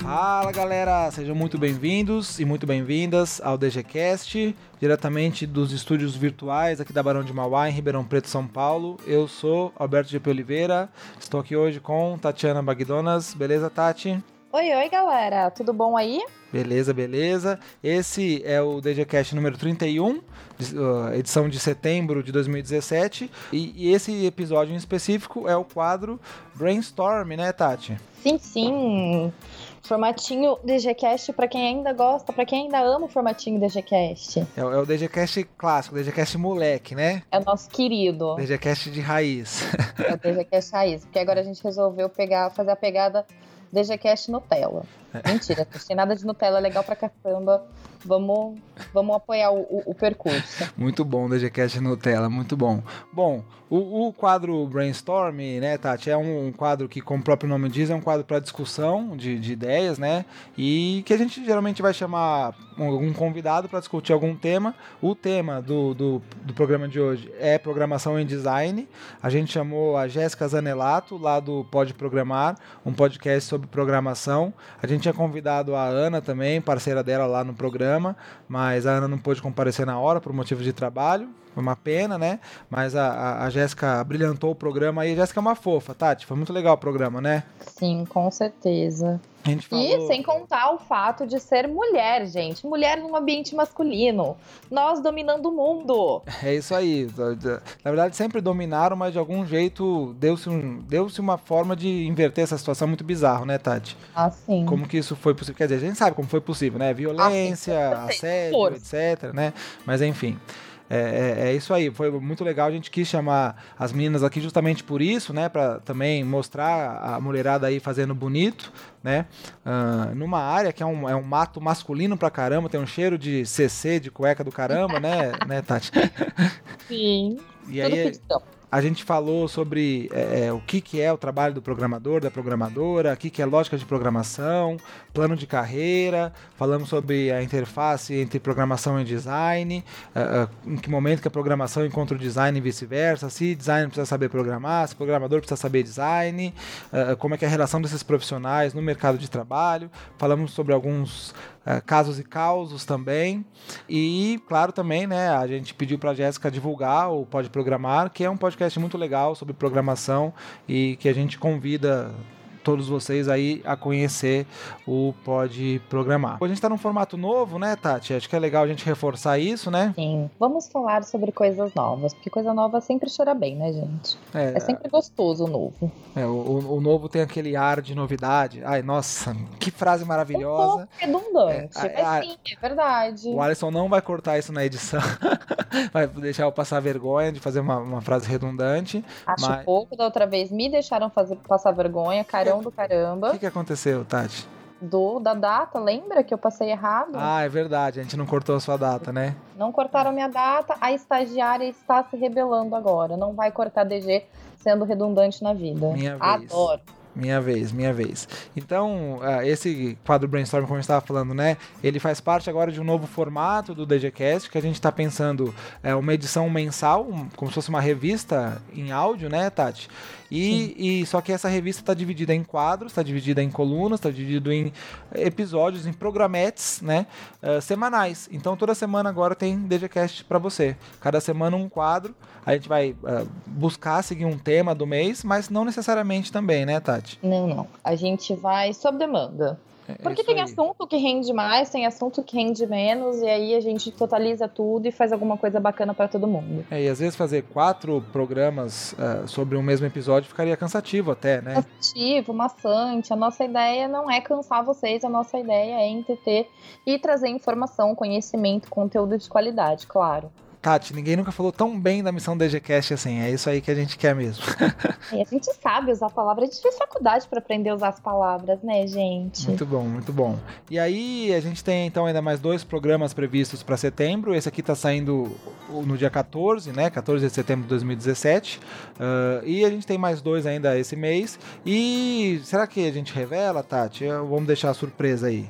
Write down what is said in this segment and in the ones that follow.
Fala galera, sejam muito bem-vindos e muito bem-vindas ao DGCast, diretamente dos estúdios virtuais aqui da Barão de Mauá, em Ribeirão Preto, São Paulo. Eu sou Alberto GP Oliveira, estou aqui hoje com Tatiana Bagdonas. Beleza, Tati? Oi, oi galera, tudo bom aí? Beleza, beleza. Esse é o DGCast número 31, edição de setembro de 2017. E, e esse episódio em específico é o quadro Brainstorm, né, Tati? Sim, sim. Formatinho DGCast para quem ainda gosta, para quem ainda ama o formatinho DGCast. É, é o DGCast clássico, DGCast moleque, né? É o nosso querido. DGCast de raiz. É o DGCast raiz, porque agora a gente resolveu pegar, fazer a pegada DGCast Nutella. É. Mentira, não tem nada de Nutella, é legal pra caramba. Vamos, vamos apoiar o, o, o percurso. Muito bom, DGCast Nutella, muito bom. Bom, o, o, quadro Brainstorm, né, Tati, é um, quadro que, como o próprio nome diz, é um quadro para discussão de, de, ideias, né? E que a gente geralmente vai chamar algum convidado para discutir algum tema. O tema do, do, do, programa de hoje é programação em design. A gente chamou a Jéssica Zanelato, lá do Pode Programar, um podcast sobre programação. A gente tinha convidado a Ana também, parceira dela lá no programa, mas a Ana não pôde comparecer na hora por motivos de trabalho. Foi uma pena, né? Mas a, a, Jéssica brilhantou o programa e a Jéssica é uma fofa, Tati. Foi muito legal o programa, né? Sim, com certeza. Falou... E sem contar o fato de ser mulher, gente. Mulher num ambiente masculino. Nós dominando o mundo. É isso aí. Na verdade, sempre dominaram, mas de algum jeito deu-se um, deu uma forma de inverter essa situação muito bizarro, né, Tati? Ah, sim. Como que isso foi possível? Quer dizer, a gente sabe como foi possível, né? Violência, ah, assédio, etc, né? Mas enfim. É, é, é, isso aí, foi muito legal. A gente quis chamar as meninas aqui justamente por isso, né? Para também mostrar a mulherada aí fazendo bonito, né? Uh, numa área que é um, é um mato masculino pra caramba, tem um cheiro de CC, de cueca do caramba, né, né Tati? Sim. E aí, a gente falou sobre é, é, o que, que é o trabalho do programador, da programadora, o que, que é lógica de programação, plano de carreira, falamos sobre a interface entre programação e design, uh, uh, em que momento que a programação encontra o design e vice-versa, se design precisa saber programar, se programador precisa saber design, uh, como é que é a relação desses profissionais no mercado de trabalho, falamos sobre alguns Uh, casos e causos também. E, claro, também, né, a gente pediu para a Jéssica divulgar o Pode Programar, que é um podcast muito legal sobre programação e que a gente convida todos vocês aí a conhecer o Pode Programar. A gente está num formato novo, né, Tati? Acho que é legal a gente reforçar isso, né? Sim. Vamos falar sobre coisas novas, porque coisa nova sempre cheira bem, né, gente? É, é sempre gostoso o novo. É, o, o, novo tem aquele ar de novidade. Ai, nossa, que frase maravilhosa. Um redundante, é, mas sim, é verdade. O Alisson não vai cortar isso na edição. vai deixar eu passar vergonha de fazer uma, uma frase redundante. Acho mas... pouco da outra vez. Me deixaram fazer, passar vergonha, caramba do caramba. O que, que aconteceu, Tati? Do, da data, lembra que eu passei errado? Ah, é verdade, a gente não cortou a sua data, né? Não cortaram minha data, a estagiária está se rebelando agora. Não vai cortar DG sendo redundante na vida. Minha vez. Minha vez, minha vez. Então, uh, esse quadro Brainstorm, como eu estava falando, né? Ele faz parte agora de um novo formato do DGCast, que a gente está pensando é, uma edição mensal, como se fosse uma revista em áudio, né, Tati? E, e, só que essa revista está dividida em quadros, está dividida em colunas, está dividido em episódios, em programetes, né, uh, semanais. Então toda semana agora tem DGCast para você. Cada semana um quadro. A gente vai uh, buscar seguir um tema do mês, mas não necessariamente também, né, Tati? Não, não. A gente vai sob demanda. É, Porque tem aí. assunto que rende mais, tem assunto que rende menos, e aí a gente totaliza tudo e faz alguma coisa bacana para todo mundo. É, e às vezes fazer quatro programas uh, sobre um mesmo episódio ficaria cansativo até, né? Cansativo, maçante. A nossa ideia não é cansar vocês, a nossa ideia é entreter e trazer informação, conhecimento, conteúdo de qualidade, claro. Tati, ninguém nunca falou tão bem da missão DGCast assim. É isso aí que a gente quer mesmo. e a gente sabe usar palavras. A gente fez faculdade para aprender a usar as palavras, né, gente? Muito bom, muito bom. E aí, a gente tem então ainda mais dois programas previstos para setembro. Esse aqui tá saindo no dia 14, né? 14 de setembro de 2017. Uh, e a gente tem mais dois ainda esse mês. E será que a gente revela, Tati? Vamos deixar a surpresa aí.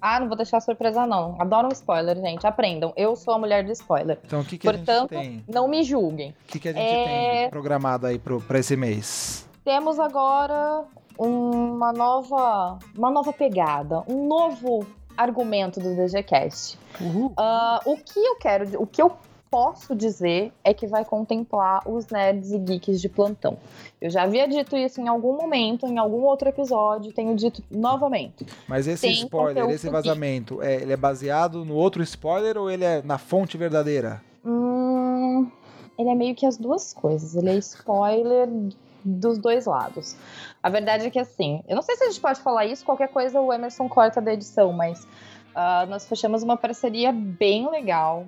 Ah, não vou deixar surpresa, não. Adoro um spoiler, gente. Aprendam. Eu sou a mulher do spoiler. Então, o que, que Portanto, a gente tem? não me julguem. O que, que a gente É- tem programado aí pro, pra esse mês? Temos agora uma nova, uma nova pegada, um novo argumento do DGCast. Uhul. Ah, o que eu quero, o que eu posso dizer é que vai contemplar os nerds e geeks de plantão. Eu já havia dito isso em algum momento, em algum outro episódio, tenho dito novamente. Mas esse tem spoiler, esse vazamento, é, ele é baseado no outro spoiler ou ele é na fonte verdadeira? Hum, ele é meio que as duas coisas. Ele é spoiler dos dois lados. A verdade é que assim, eu não sei se a gente pode falar isso, qualquer coisa o Emerson corta da edição, mas ah, nós fechamos uma parceria bem legal.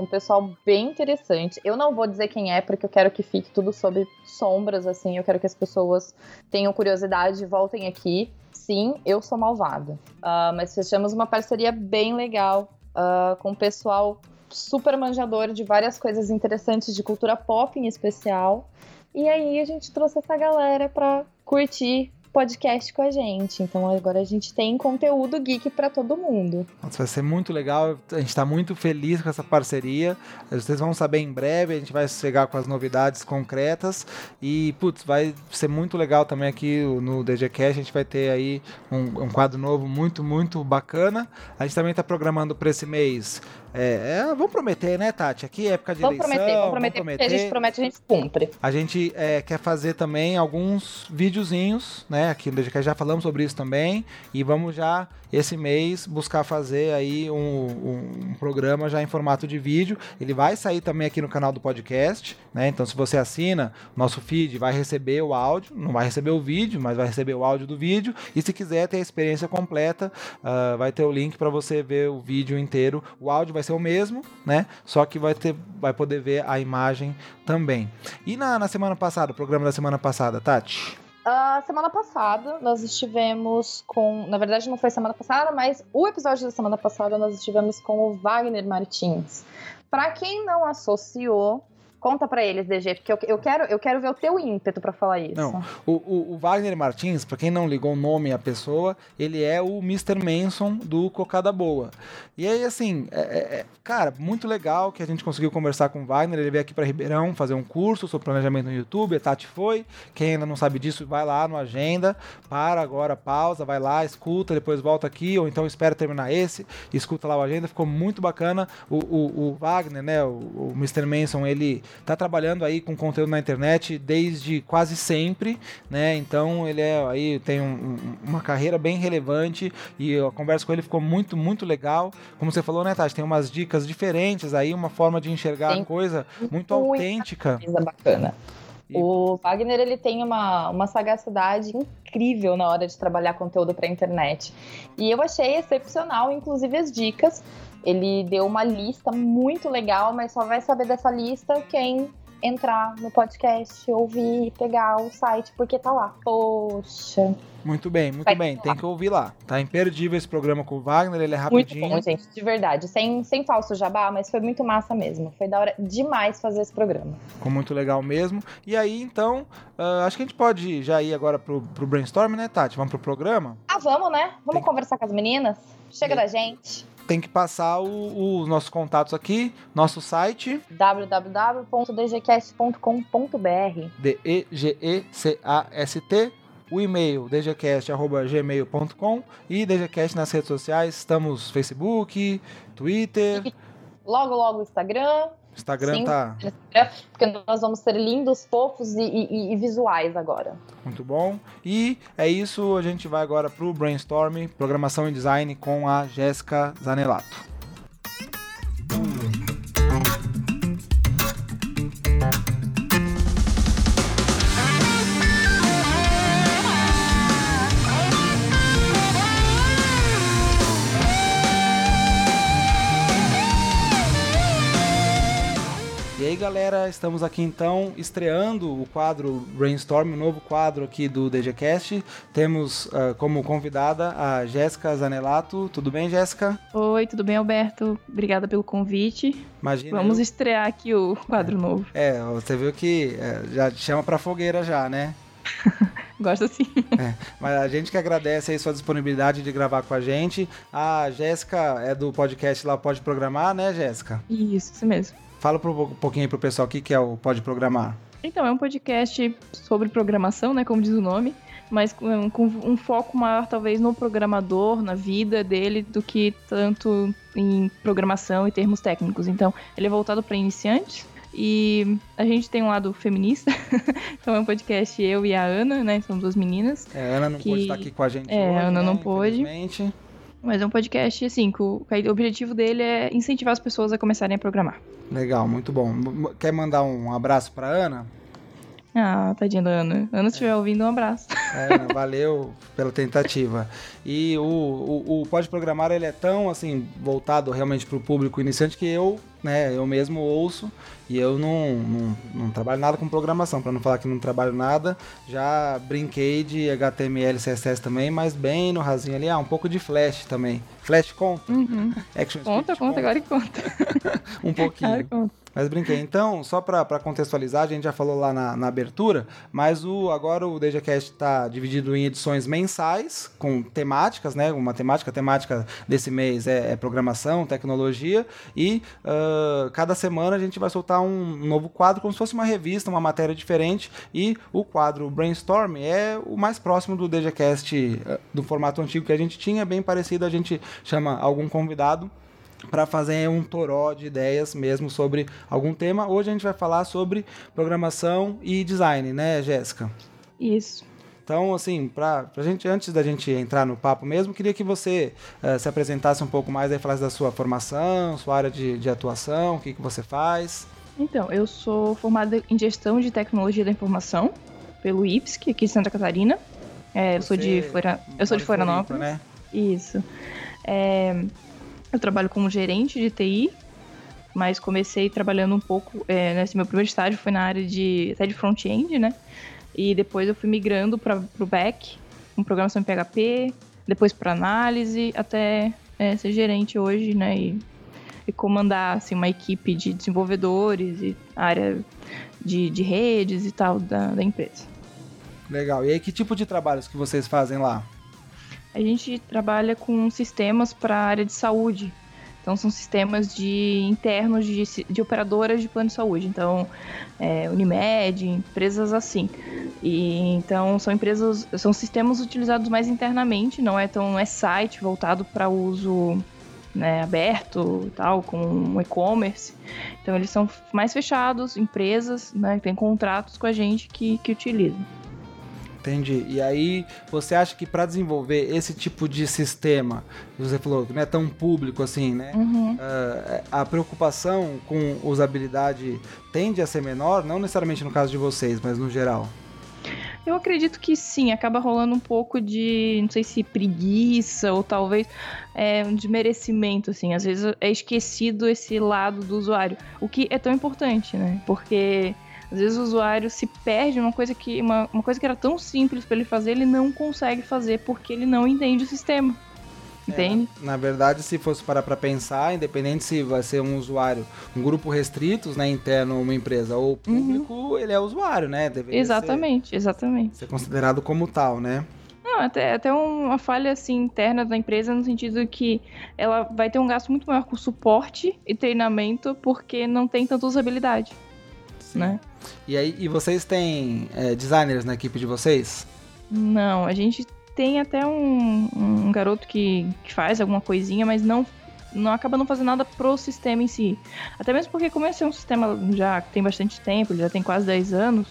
Com um pessoal bem interessante. Eu não vou dizer quem é, porque eu quero que fique tudo sob sombras, assim. Eu quero que as pessoas tenham curiosidade e voltem aqui. Sim, eu sou malvada. Ah, mas fechamos uma parceria bem legal ah, com o pessoal super manjador de várias coisas interessantes de cultura pop em especial. E aí a gente trouxe essa galera pra curtir podcast com a gente. Então agora a gente tem conteúdo geek pra todo mundo. Nossa, vai ser muito legal. A gente está muito feliz com essa parceria. Vocês vão saber em breve. A gente vai chegar com as novidades concretas. E, putz, vai ser muito legal também aqui no DGCast. A gente vai ter aí um, um quadro novo muito, muito bacana. A gente também está programando para esse mês. É, é, vamos prometer, né, Tati? Aqui é época de Vamos eleição. prometer, vamos prometer, porque a gente promete, a gente cumpre. A gente é, quer fazer também alguns videozinhos, né? Aqui no DGCast já falamos sobre isso também. E vamos já, esse mês, buscar fazer aí um, um- um programa já em formato de vídeo. Ele vai sair também aqui no canal do podcast, né? Então, se você assina nosso feed, vai receber o áudio. Não vai receber o vídeo, mas vai receber o áudio do vídeo. E se quiser ter a experiência completa, ah, vai ter o link para você ver o vídeo inteiro. O áudio vai ser o mesmo, né? Só que vai, ter, vai poder ver a imagem também. E na, na semana passada, o programa da semana passada, Tati? A semana passada nós estivemos com. Na verdade, não foi semana passada, mas o episódio da semana passada nós estivemos com o Wagner Martins. Pra quem não associou, conta pra eles, DG, porque eu, eu quero, eu quero ver o teu ímpeto pra falar isso. Não. O, o- o Wagner Martins, pra quem não ligou o nome à pessoa, ele é o Mr. Manson do Cocada Boa. E aí, assim, é- é- é- cara, muito legal que a gente conseguiu conversar com o Wagner. Ele veio aqui pra Ribeirão fazer um curso sobre planejamento no YouTube. A Tati foi. Quem ainda não sabe disso, vai lá no Agenda. Para agora, pausa, vai lá, escuta, depois volta aqui. Ou então espera terminar esse, escuta lá o Agenda. Ficou muito bacana. O, o- o Wagner, né, o, o Mr. Manson, ele tá trabalhando aí com conteúdo na internet desde quase sempre, né? Então ele é aí tem um- um- uma carreira bem relevante e a conversa com ele ficou muito muito legal. Como você falou, né, Tati, tem umas dicas diferentes aí, uma forma de enxergar Tem a coisa muito autêntica. Coisa bacana. O Wagner ele tem uma, uma sagacidade incrível na hora de trabalhar conteúdo para internet. E eu achei excepcional, inclusive as dicas. Ele deu uma lista muito legal, mas só vai saber dessa lista quem entrar no podcast, ouvir e pegar o site, porque tá lá. Poxa, Muito bem, muito Vai bem. lá. Tem que ouvir lá. Tá imperdível esse programa com o Wagner, ele é muito rapidinho. bom, gente, de verdade. Sem, sem falso jabá, mas foi muito massa mesmo. Foi da hora demais fazer esse programa. Ficou muito legal mesmo. E aí, então, ah, acho que a gente pode já ir agora pro, pro brainstorm, né, Tati? Vamos pro programa? Ah, vamos, né? Vamos Tem- conversar com as meninas? Chega Tem- da gente. Tem que passar os nossos contatos aqui, nosso site, www.dgcast.com.br D-E-G-E-C-A-S-T, o e-mail dgcast.gmail.com e dgcast nas redes sociais, estamos Facebook, Twitter, Logo, logo Instagram, Instagram Sim. tá porque nós vamos ser lindos, fofos e, e- e visuais agora. muito bom. E é isso, a gente vai agora pro brainstorm, programação e design com a Jéssica Zanelato. E galera, estamos aqui então estreando o quadro Brainstorm, um novo quadro aqui do DGCast. Temos ah, como convidada a Jéssica Zanelato. Tudo bem, Jéssica? Oi, tudo bem, Alberto? Obrigada pelo convite. Imagina. Vamos eu- estrear aqui o quadro novo. É, você viu que é, já chama pra fogueira já, né? gosto sim. É, mas a gente que agradece aí sua disponibilidade de gravar com a gente. A Jéssica é do podcast lá Pode Programar, né, Jéssica? Isso, isso mesmo. Fala um pouquinho pro pessoal o que, que é o Pode Programar. Então, é um podcast sobre programação, né, como diz o nome, mas com, com um foco maior talvez no programador, na vida dele, do que tanto em programação e termos técnicos. Então, ele é voltado para iniciantes, e a gente tem um lado feminista. então é um podcast eu e a Ana, né? São duas meninas. É, a Ana não que... pôde estar aqui com a gente. É, hoje, a Ana né? não pôde. Mas é um podcast, assim, que o, o objetivo dele é incentivar as pessoas a começarem a programar. Legal, muito bom. Quer mandar um abraço para Ana? Ah, tadinha da Ana. Ana, se estiver é. ouvindo, um abraço. É, Ana, valeu pela tentativa. E o, o, o Pode Programar, ele é tão, assim, voltado realmente para o público iniciante que eu, né, eu mesmo ouço e eu não, não, não trabalho nada com programação, para não falar que não trabalho nada. Já brinquei de HTML, CSS também, mas bem no rasinho ali. Ah, um pouco de Flash também. Flash conta? Uhum. Action conta, conta, conta, agora conta. um pouquinho. Agora conta. Mas brinquei. Então, só para contextualizar, a gente já falou lá na, na abertura, mas o agora o DejaCast está dividido em edições mensais, com temáticas, né? Uma temática, a temática desse mês é, é programação, tecnologia, e uh, cada semana a gente vai soltar um novo quadro, como se fosse uma revista, uma matéria diferente, e o quadro Brainstorm é o mais próximo do DejaCast, uh, do formato antigo que a gente tinha, bem parecido, a gente chama algum convidado para fazer um toró de ideias mesmo sobre algum tema. Hoje a gente vai falar sobre programação e design, né, Jéssica? Isso. Então, assim, pra, pra gente, antes da gente entrar no papo mesmo, queria que você uh, se apresentasse um pouco mais, aí falasse da sua formação, sua área de, de atuação, o que, que você faz. Então, eu sou formada em gestão de tecnologia da informação pelo IPSC, aqui de Santa Catarina. É, eu sou de, Flora... eu sou de Florianópolis. né? Isso. É, eu trabalho como gerente de TI, mas comecei trabalhando um pouco, é, nesse meu primeiro estágio foi na área de até de front-end, né? E depois eu fui migrando para o back, com programação em PHP, depois para análise, até é, ser gerente hoje, né? E, e, comandar assim, uma equipe de desenvolvedores e área de, de redes e tal da, da empresa. Legal. E aí, que tipo de trabalhos que vocês fazem lá? A gente trabalha com sistemas para a área de saúde. Então, são sistemas de internos de, de operadoras de plano de saúde. Então, é, Unimed, empresas assim. E então são empresas, são sistemas utilizados mais internamente, não é tão é site voltado para uso né, aberto, tal, com e-commerce. Então, eles são mais fechados, empresas, né, têm contratos com a gente que, que utilizam. Entendi. E aí, você acha que para desenvolver esse tipo de sistema, você falou que não é tão público assim, né? Uhum. Uh, a preocupação com usabilidade tende a ser menor, não necessariamente no caso de vocês, mas no geral. Eu acredito que sim, acaba rolando um pouco de, não sei se preguiça ou talvez é, um desmerecimento, assim. Às vezes é esquecido esse lado do usuário, o que é tão importante, né? Porque às vezes o usuário se perde uma coisa que uma, uma coisa que era tão simples para ele fazer, ele não consegue fazer porque ele não entende o sistema. É, entende? É, na verdade, se fosse parar para pensar, independente se vai ser um usuário, um grupo restritos, né, interno uma empresa ou público, uhum. ele é usuário, né? Deveria exatamente, ser, exatamente. Ser considerado como tal, né? Não, até, até uma falha assim interna da empresa no sentido que ela vai ter um gasto muito maior com suporte e treinamento porque não tem tanta usabilidade né? E aí, e vocês têm é, designers na equipe de vocês? Não, a gente tem até um, um garoto que, que faz alguma coisinha, mas não não acaba não fazendo nada pro sistema em si. Até mesmo porque como esse é um sistema já tem bastante tempo, ele já tem quase 10 anos,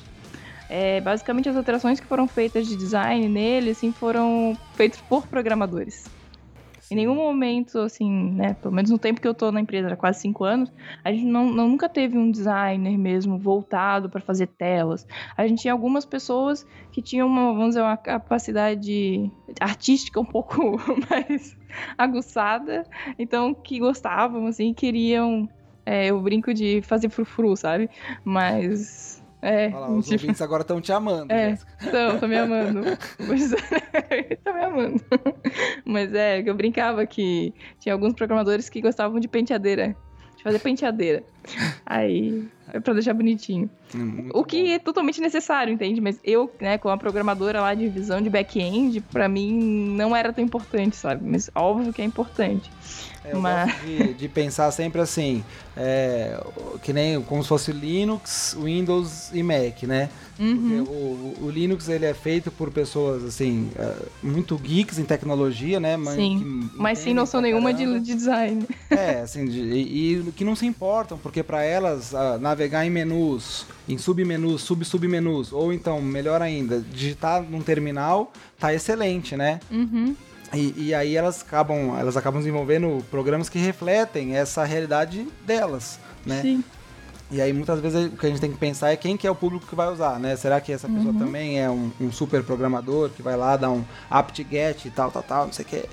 é, basicamente as alterações que foram feitas de design nele, assim, foram feitas por programadores. Em nenhum momento, assim, né, pelo menos no tempo que eu tô na empresa, há quase cinco anos, a gente não, não nunca teve um designer mesmo voltado para fazer telas. A gente tinha algumas pessoas que tinham uma, vamos dizer, uma capacidade artística um pouco mais aguçada, então que gostavam, assim, queriam é, eu brinco de fazer frufru, sabe? Mas é, Olha lá, os tipo... ouvintes agora estão te amando. É, estão, me amando. Mas, estão me amando. Mas é, eu brincava que tinha alguns programadores que gostavam de penteadeira. De fazer penteadeira. Aí. É pra deixar bonitinho. Muito o que bom. é totalmente necessário, entende? Mas eu, né, como a programadora lá de visão de back-end, pra mim não era tão importante, sabe? Mas óbvio que é importante. É, eu Mas- gosto de, de pensar sempre assim, é, que nem como se fosse Linux, Windows e Mac, né? Uhum. o, o Linux ele é feito por pessoas assim é, muito geeks em tecnologia, né? Mas, Sim, Mas sem noção nenhuma de, de design. É, assim, de- e que não se importam, porque para elas ah, navegar em menus, em submenus, sub-submenus, ou então, melhor ainda, digitar num terminal, tá excelente, né? Uhum. E, e aí elas acabam, elas acabam desenvolvendo programas que refletem essa realidade delas, né? Sim. E aí muitas vezes o que a gente tem que pensar é quem que é o público que vai usar, né? Será que essa pessoa Uhum. também é um, um super programador que vai lá dar um apt-get e tal, tal, tal, não sei o que.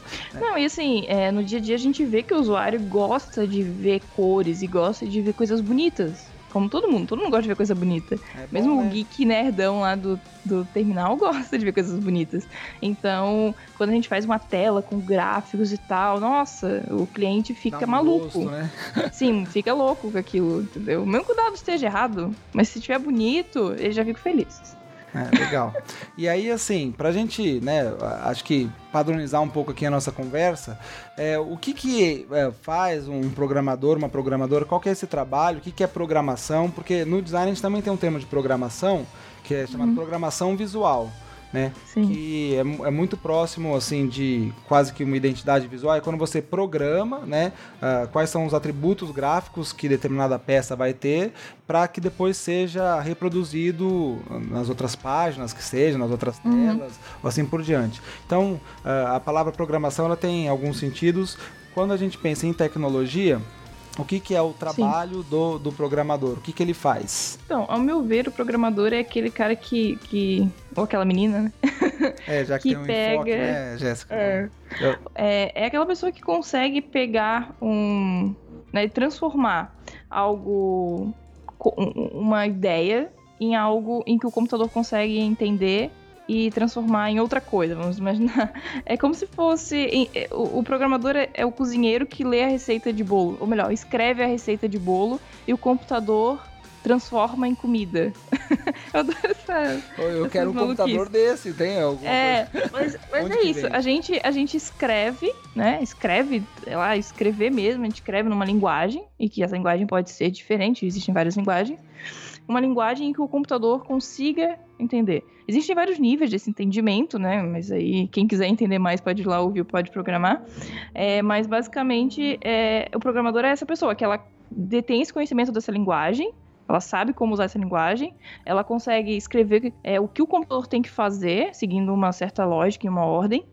Não, e assim, é, no dia a dia a gente vê que o usuário gosta de ver cores e gosta de ver coisas bonitas. Como todo mundo, todo mundo gosta de ver coisa bonita. É bom, Mesmo né? o geek nerdão lá do, do terminal gosta de ver coisas bonitas. Então, quando a gente faz uma tela com gráficos e tal, nossa, o cliente fica um maluco. gosto, né? Sim, fica louco com aquilo, entendeu? Mesmo que o dado esteja errado, mas se estiver bonito, ele já fica feliz. É, legal. E aí, assim, pra gente, né, acho que padronizar um pouco aqui a nossa conversa, é, o que que é, faz um programador, uma programadora, qual que é esse trabalho, o que que é programação, porque no design a gente também tem um termo de programação, que é chamado programação visual, né? Sim. que é, é muito próximo assim de quase que uma identidade visual é quando você programa né ah, quais são os atributos gráficos que determinada peça vai ter para que depois seja reproduzido nas outras páginas que seja nas outras Uhum. telas ou assim por diante então ah, a palavra programação ela tem alguns sentidos quando a gente pensa em tecnologia o que, que é o trabalho do, do programador? O que, que ele faz? Então, ao meu ver, o programador é aquele cara que. que ou aquela menina, né? É, já que, Que tem um enfoque, pega- né, Jéssica? É. Eu- É, é aquela pessoa que consegue pegar um. Né, transformar algo. um- uma ideia em algo em que o computador consegue entender e transformar em outra coisa, vamos imaginar. É como se fosse. é, O, o programador é, é o cozinheiro que lê a receita de bolo. Ou melhor, escreve a receita de bolo e o computador transforma em comida. Eu adoro essa. Eu, quero um computador desse, tem alguma É, mas, mas Onde é isso. vem? A gente, a gente escreve, né? Escreve, sei lá, escrever mesmo, a gente escreve numa linguagem, e que essa linguagem pode ser diferente, existem várias linguagens. Uma linguagem em que o computador consiga entender. Existem vários níveis desse entendimento, né? Mas aí, quem quiser entender mais pode ir lá ouvir, pode programar. É, mas basicamente, é, o programador é essa pessoa que ela detém esse conhecimento dessa linguagem, ela sabe como usar essa linguagem, ela consegue escrever é, o que o computador tem que fazer, seguindo uma certa lógica e uma ordem,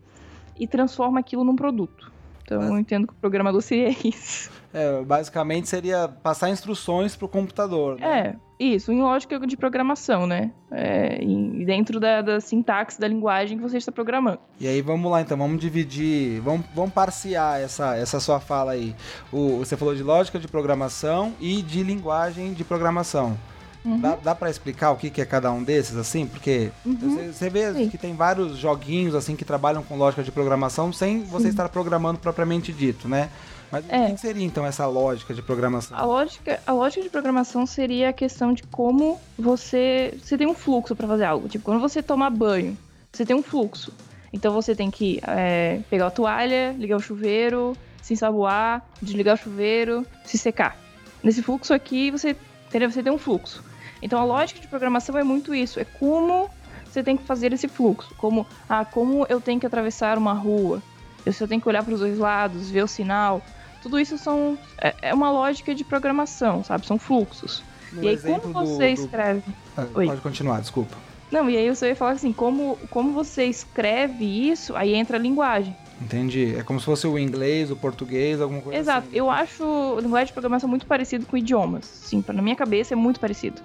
e transforma aquilo num produto. Então Mas- eu entendo que o programador seria isso. É, basicamente seria passar instruções pro computador, né? É, isso, em lógica de programação, né? É, em- dentro da, da sintaxe da linguagem que você está programando. E aí vamos lá então, vamos dividir, vamos, vamos parciar essa, essa sua fala aí. O, você falou de lógica de programação e de linguagem de programação. Uhum. Dá, dá para explicar o que, que é cada um desses, assim? Porque Uhum. você, vê Sim. que tem vários joguinhos assim que trabalham com lógica de programação sem você Sim. estar programando propriamente dito, né? Mas É. o que, que seria então essa lógica de programação? A lógica, a lógica de programação seria a questão de como você, você tem um fluxo para fazer algo. Tipo, quando você toma banho, você tem um fluxo. Então você tem que é, pegar a toalha, ligar o chuveiro, se ensaboar, desligar o chuveiro, se secar. Nesse fluxo aqui, você, entendeu? você tem um fluxo. Então a lógica de programação é muito isso. É como você tem que fazer esse fluxo. Como, ah, como eu tenho que atravessar uma rua. Eu só tenho que olhar para os dois lados, ver o sinal. Tudo isso são, é, é uma lógica de programação, sabe? São fluxos. No e aí, como do- você do- escreve? Ah. Pode continuar, desculpa. Não, e aí você ia falar assim, como, como você escreve isso, aí entra a linguagem. Entendi. É como se fosse o inglês, o português, alguma coisa Exato. assim. Eu acho linguagem de programação muito parecido com idiomas. Sim, na minha cabeça é muito parecido.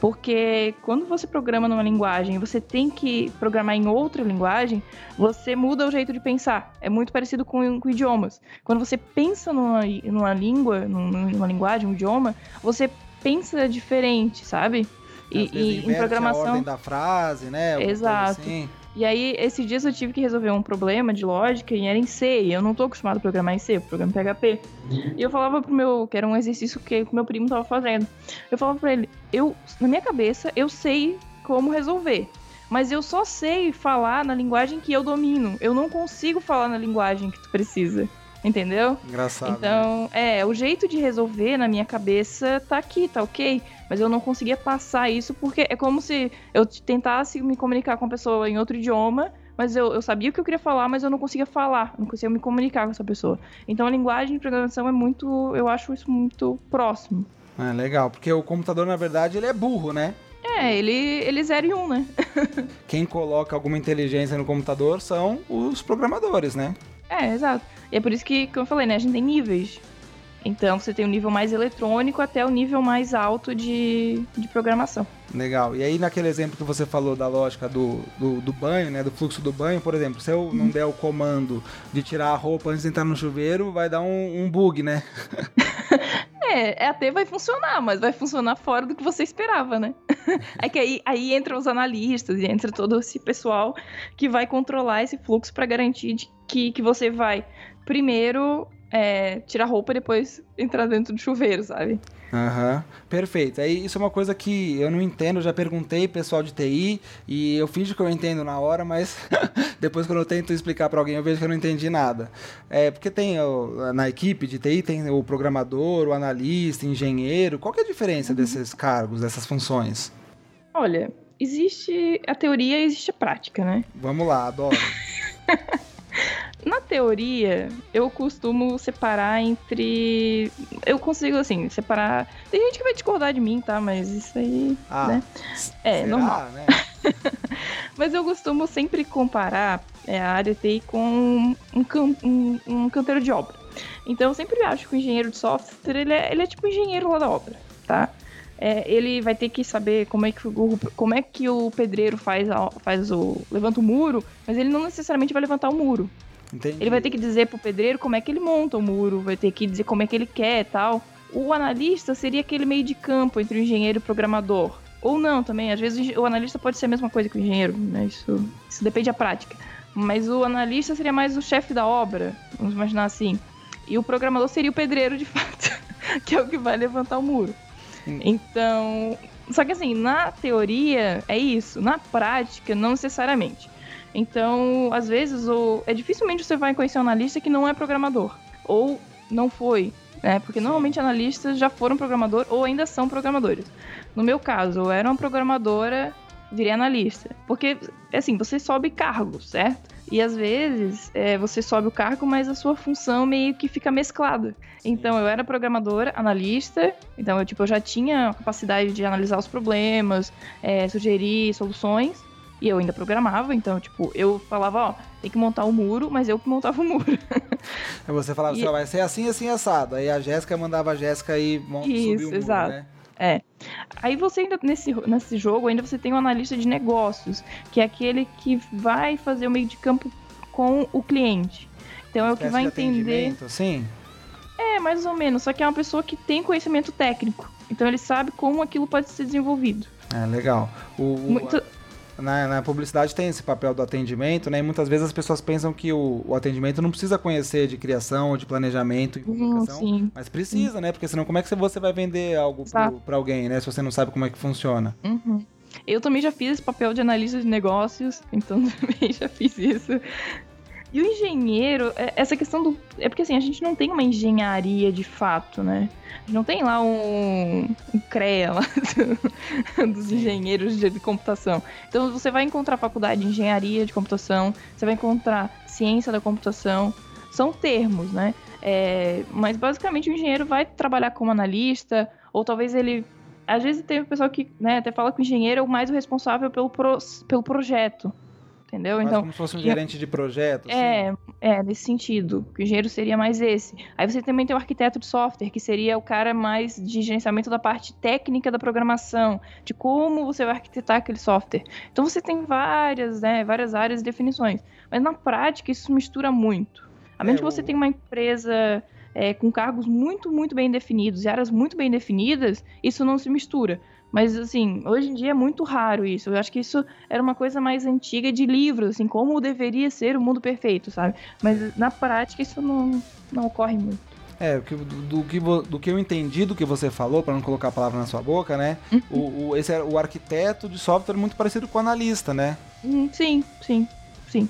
Porque quando você programa numa linguagem e você tem que programar em outra linguagem, você muda o jeito de pensar. É muito parecido com, com idiomas. Quando você pensa numa, numa língua, num- numa linguagem, um idioma, você pensa diferente, sabe? Às E, e em inverte a programação. ordem da frase, né? alguma Exato. assim. E aí, esses dias eu tive que resolver um problema de lógica e era em C, e eu não tô acostumado a programar em C, programa PHP. E eu falava pro meu, que era um exercício que o meu primo tava fazendo. Eu falava pra ele, eu, na minha cabeça, eu sei como resolver. Mas eu só sei falar na linguagem que eu domino. Eu não consigo falar na linguagem que tu precisa. Entendeu? Engraçado. Então, é, o jeito de resolver na minha cabeça tá aqui, tá ok? Mas eu não conseguia passar isso porque é como se eu tentasse me comunicar com a pessoa em outro idioma, mas eu, eu sabia o que eu queria falar, mas eu não conseguia falar, não conseguia me comunicar com essa pessoa. Então a linguagem de programação é muito, eu acho isso muito próximo. É legal, porque o computador, na verdade, ele é burro, né? É, ele, ele zero e um, né? Quem coloca alguma inteligência no computador são os programadores, né? É, exato. E é por isso que, como eu falei, né, a gente tem níveis. Então você tem o um nível mais eletrônico até o nível mais alto de, de programação. Legal. E aí, naquele exemplo que você falou da lógica do, do, do banho, né? Do fluxo do banho, por exemplo, se eu não der o comando de tirar a roupa antes de entrar no chuveiro, vai dar um, um bug, né? é, até vai funcionar, mas vai funcionar fora do que você esperava, né? é que aí, aí entra os analistas e entra todo esse pessoal que vai controlar esse fluxo para garantir que, que você vai primeiro é, tirar roupa e depois entrar dentro do chuveiro, sabe? Aham, uhum. perfeito. Aí isso é uma coisa que eu não entendo, já perguntei pessoal de TI e eu finjo que eu entendo na hora, mas depois quando eu tento explicar para alguém eu vejo que eu não entendi nada. É, porque tem na equipe de TI tem o programador, o analista, engenheiro. Qual que é a diferença uhum. desses cargos, dessas funções? Olha, existe a teoria e existe a prática, né? Vamos lá, adoro. Na teoria, eu costumo separar entre. Eu consigo, assim, separar. Tem gente que vai discordar de mim, tá? Mas isso aí. Ah, né? É, será, normal. Né? Mas eu costumo sempre comparar é, a área TI com um, can... um, um canteiro de obra. Então eu sempre acho que o engenheiro de software ele é, ele é tipo engenheiro lá da obra, tá? É, ele vai ter que saber como é que o, como é que o pedreiro faz, faz o. levanta o muro, mas ele não necessariamente vai levantar o muro. Entendi. Ele vai ter que dizer pro pedreiro como é que ele monta o muro, vai ter que dizer como é que ele quer tal. O analista seria aquele meio de campo entre o engenheiro e o programador. Ou não também, às vezes o analista pode ser a mesma coisa que o engenheiro, né? Isso, isso depende da prática. Mas o analista seria mais o chefe da obra, vamos imaginar assim. E o programador seria o pedreiro de fato, que é o que vai levantar o muro. Hum. Então, só que assim, na teoria é isso, na prática não necessariamente. Então, às vezes, o... é dificilmente você vai conhecer um analista que não é programador. Ou não foi, né? Porque normalmente analistas já foram programador ou ainda são programadores. No meu caso, eu era uma programadora, virei analista. Porque, assim, você sobe cargo, certo? E às vezes é, você sobe o cargo, mas a sua função meio que fica mesclada. Então eu era programadora, analista, então eu, tipo, eu já tinha a capacidade de analisar os problemas, é, sugerir soluções, e eu ainda programava, então, tipo, eu falava, ó, tem que montar o um muro, mas eu que montava o um muro. Aí você falava, e... assim, ó, vai ser assim, assim, assado. Aí a Jéssica mandava a Jéssica ir subir o muro, exato. né? É. Aí você ainda, nesse, nesse jogo, ainda você tem um analista de negócios, que é aquele que vai fazer o meio de campo com o cliente. Então é o que vai entender. Sim. É, mais ou menos. Só que é uma pessoa que tem conhecimento técnico. Então ele sabe como aquilo pode ser desenvolvido. É, legal. O, Muito na, na, publicidade tem esse papel do atendimento, né? E muitas vezes as pessoas pensam que o, o atendimento não precisa conhecer de criação, de planejamento e comunicação, uhum, mas precisa, sim. né? Porque senão como é que você vai vender algo para alguém, né? Se você não sabe como é que funciona. Uhum. Eu também já fiz esse papel de analista de negócios, então também já fiz isso. E o engenheiro, é, essa questão do. É porque assim, a gente não tem uma engenharia de fato, né? A gente não tem lá um, um CREA lá do, dos engenheiros de, de, computação. Então você vai encontrar faculdade de engenharia de computação, você vai encontrar ciência da computação. São termos, né? É, mas basicamente o engenheiro vai trabalhar como analista, ou talvez ele às vezes tem o pessoal que né, até fala que o engenheiro é o mais responsável pelo, pro, pelo projeto entendeu? Mas então, como se fosse um gerente de projeto. É, assim. é, nesse sentido. Que o engenheiro seria mais esse. Aí você também tem o arquiteto de software, que seria o cara mais de gerenciamento da parte técnica da programação, de como você vai arquitetar aquele software. Então você tem várias, né, várias áreas e definições. Mas na prática isso mistura muito. A menos é, que você tenha uma empresa é, com cargos muito, muito bem definidos e áreas muito bem definidas, isso não se mistura. Mas, assim, hoje em dia é muito raro isso. Eu acho que isso era uma coisa mais antiga de livros, assim, como deveria ser o mundo perfeito, sabe? Mas na prática isso não, não ocorre muito. É, do, do, que, do que eu entendi do que você falou, para não colocar a palavra na sua boca, né? Uhum. O, o, esse é o arquiteto de software é muito parecido com o analista, né? Uhum, sim, sim, sim.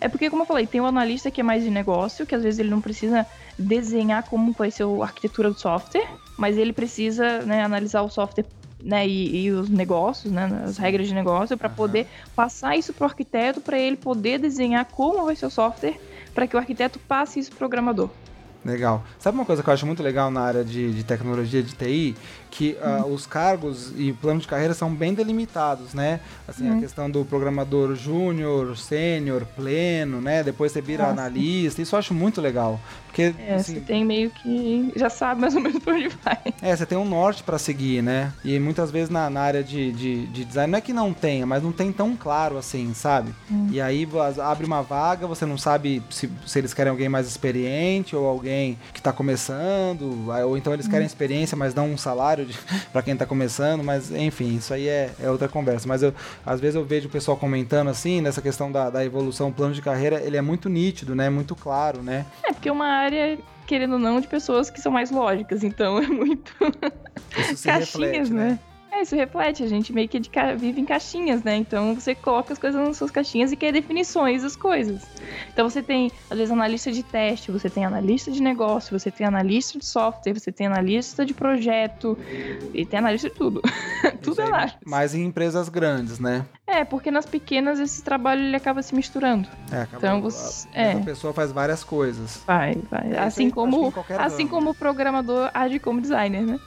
É porque, como eu falei, tem o analista que é mais de negócio, que às vezes ele não precisa desenhar como vai ser a arquitetura do software, mas ele precisa né, analisar o software né, e, e, os negócios, né, as regras de negócio, para uhum. poder passar isso para o arquiteto, para ele poder desenhar como vai ser o software, para que o arquiteto passe isso para o programador. Legal. Sabe uma coisa que eu acho muito legal na área de, de tecnologia de TI? Que uh, os cargos e plano de carreira são bem delimitados, né? Assim, a questão do programador júnior, sênior, pleno, né? Depois você vira Nossa. analista. Isso eu acho muito legal. Porque, é, assim, você tem meio que. Já sabe mais ou menos por onde vai. É, você tem um norte para seguir, né? E muitas vezes na, na área de, de, de, design, não é que não tenha, mas não tem tão claro assim, sabe? Hum. E aí abre uma vaga, você não sabe se, se eles querem alguém mais experiente ou alguém alguém que está começando, ou então eles querem experiência, mas dão um salário para quem está começando, mas enfim, isso aí é, é, outra conversa. Mas eu, às vezes eu vejo o pessoal comentando assim, nessa questão da, da evolução, o plano de carreira, ele é muito nítido, né? Muito claro, né? É, porque é uma área querendo ou não, de pessoas que são mais lógicas, então é muito caixinhas, reflete, né? né? É, isso reflete, a gente meio que vive em caixinhas, né? Então você coloca as coisas nas suas caixinhas e quer definições das coisas. Então você tem, às vezes, analista de teste, você tem analista de negócio, você tem analista de software, você tem analista de projeto e tem analista de tudo. tudo é lá. Mas em empresas grandes, né? É, porque nas pequenas esse trabalho ele acaba se misturando. É, acaba, então você, a, é. a pessoa faz várias coisas. Vai, vai. É, assim como, assim como o programador age como designer, né?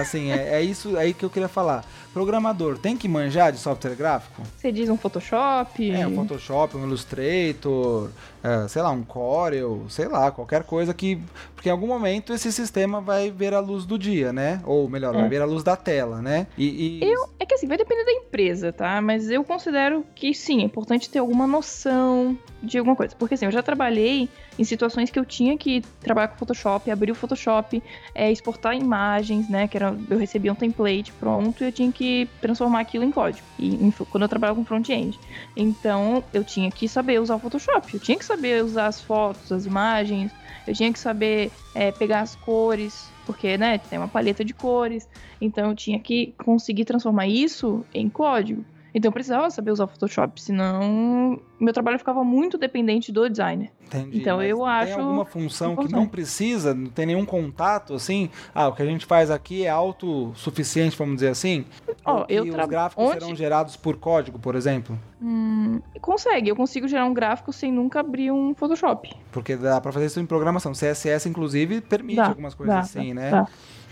Assim, é, é isso aí que eu queria falar. Programador tem que manjar de software gráfico? Você diz um Photoshop? É, um Photoshop, um Illustrator, é, sei lá, um Corel, sei lá, qualquer coisa que. Porque em algum momento esse sistema vai ver a luz do dia, né? Ou melhor, é. vai ver a luz da tela, né? E, e, Eu, é que assim, vai depender da empresa, tá? Mas eu considero que sim, é importante ter alguma noção de alguma coisa. Porque assim, eu já trabalhei em situações que eu tinha que trabalhar com Photoshop, abrir o Photoshop, é, exportar imagens, né? Que era, eu recebia um template pronto e eu tinha que transformar aquilo em código. E em, quando eu trabalhava com front-end. Então, eu tinha que saber usar o Photoshop. Eu tinha que saber usar as fotos, as imagens. Eu tinha que saber é, pegar as cores, porque, né, tem uma paleta de cores. Então, eu tinha que conseguir transformar isso em código. Então eu precisava saber usar o Photoshop, senão meu trabalho ficava muito dependente do designer. Entendi. Então eu tem acho. Tem alguma função que não precisa, não tem nenhum contato, assim? Ah, o que a gente faz aqui é autossuficiente, vamos dizer assim? Oh, eu tra... os gráficos Onde... serão gerados por código, por exemplo? Hum, consegue, eu consigo gerar um gráfico sem nunca abrir um Photoshop. Porque dá pra fazer isso em programação. CSS, inclusive, permite dá, algumas coisas dá, assim, dá, né? Dá.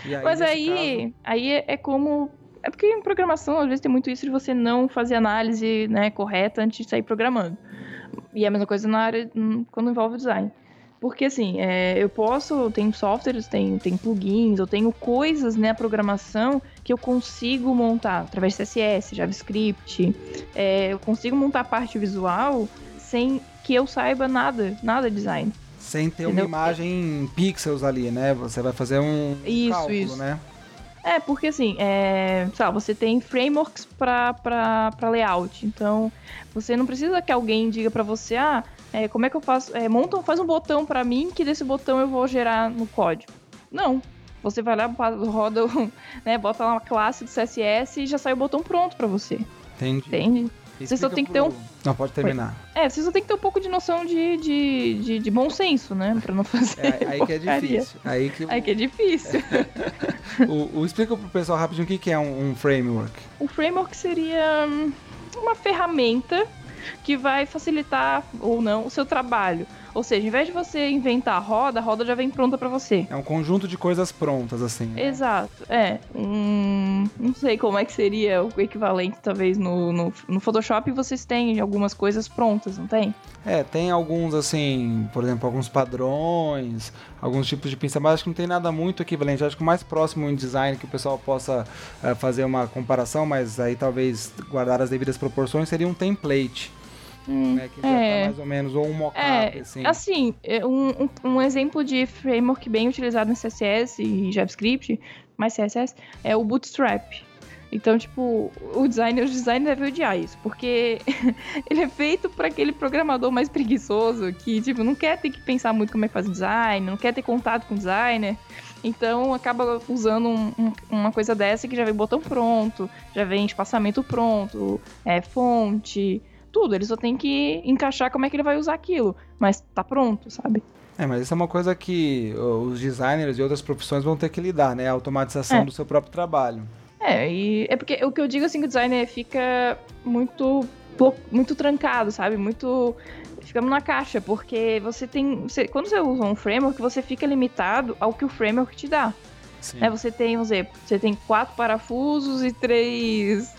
Aí, Mas aí, caso... aí é como é porque em programação, às vezes, tem muito isso de você não fazer análise né, correta antes de sair programando. E é a mesma coisa na área hum, quando envolve design. Porque, assim, é, eu posso, tem softwares, tem, tem plugins, eu tenho coisas na né, programação que eu consigo montar através de CSS, JavaScript. É, eu consigo montar a parte visual sem que eu saiba nada, nada de design. Sem ter Entendeu? uma imagem em pixels ali, né? Você vai fazer um isso, cálculo, isso. né? É, porque assim, é, sabe, você tem frameworks para layout. Então, você não precisa que alguém diga para você, ah, é, como é que eu faço? É, monta, faz um botão para mim que desse botão eu vou gerar no código. Não. Você vai lá, roda, né, bota lá uma classe do CSS e já sai o botão pronto para você. Entendi. Entende? Você só tem que ter um. Não, pode terminar. É, você só tem que ter um pouco de noção de, de, de, de bom senso, né? Pra não fazer. É, aí que é difícil. Aí que, aí que é difícil. o, o, explica pro pessoal rapidinho o que, que é um, um framework. O framework seria hum, uma ferramenta que vai facilitar ou não o seu trabalho. Ou seja, em vez de você inventar a roda, a roda já vem pronta para você. É um conjunto de coisas prontas, assim. Né? Exato. É. Não sei como é que seria o equivalente, talvez, no, no, no Photoshop vocês têm algumas coisas prontas, não tem? É, tem alguns, assim, por exemplo, alguns padrões, alguns tipos de pincel, mas acho que não tem nada muito equivalente. Acho que o mais próximo em design que o pessoal possa uh, fazer uma comparação, mas aí talvez guardar as devidas proporções, seria um template. Hum, né, que já tá é. tá mais ou menos, ou um mockup, é, assim. Assim, é um, um, um, exemplo de framework bem utilizado em CSS e JavaScript, mais CSS, é o Bootstrap. Então, tipo, o designer, os designers devem odiar isso, porque ele é feito para aquele programador mais preguiçoso que, tipo, não quer ter que pensar muito como é que faz design, não quer ter contato com o designer. Então acaba usando um, um, uma coisa dessa que já vem botão pronto, já vem espaçamento pronto, é, fonte, tudo. Ele só tem que encaixar como é que ele vai usar aquilo. Mas tá pronto, sabe? É, mas isso é uma coisa que os designers e outras profissões vão ter que lidar, né? A automatização é. do seu próprio trabalho. É, e é porque o que eu digo assim que o designer fica muito muito trancado, sabe? Muito ficamos na caixa, porque você tem, você, quando você usa um framework, você fica limitado ao que o framework te dá. Sim. É, você tem, vamos dizer, você tem quatro parafusos e três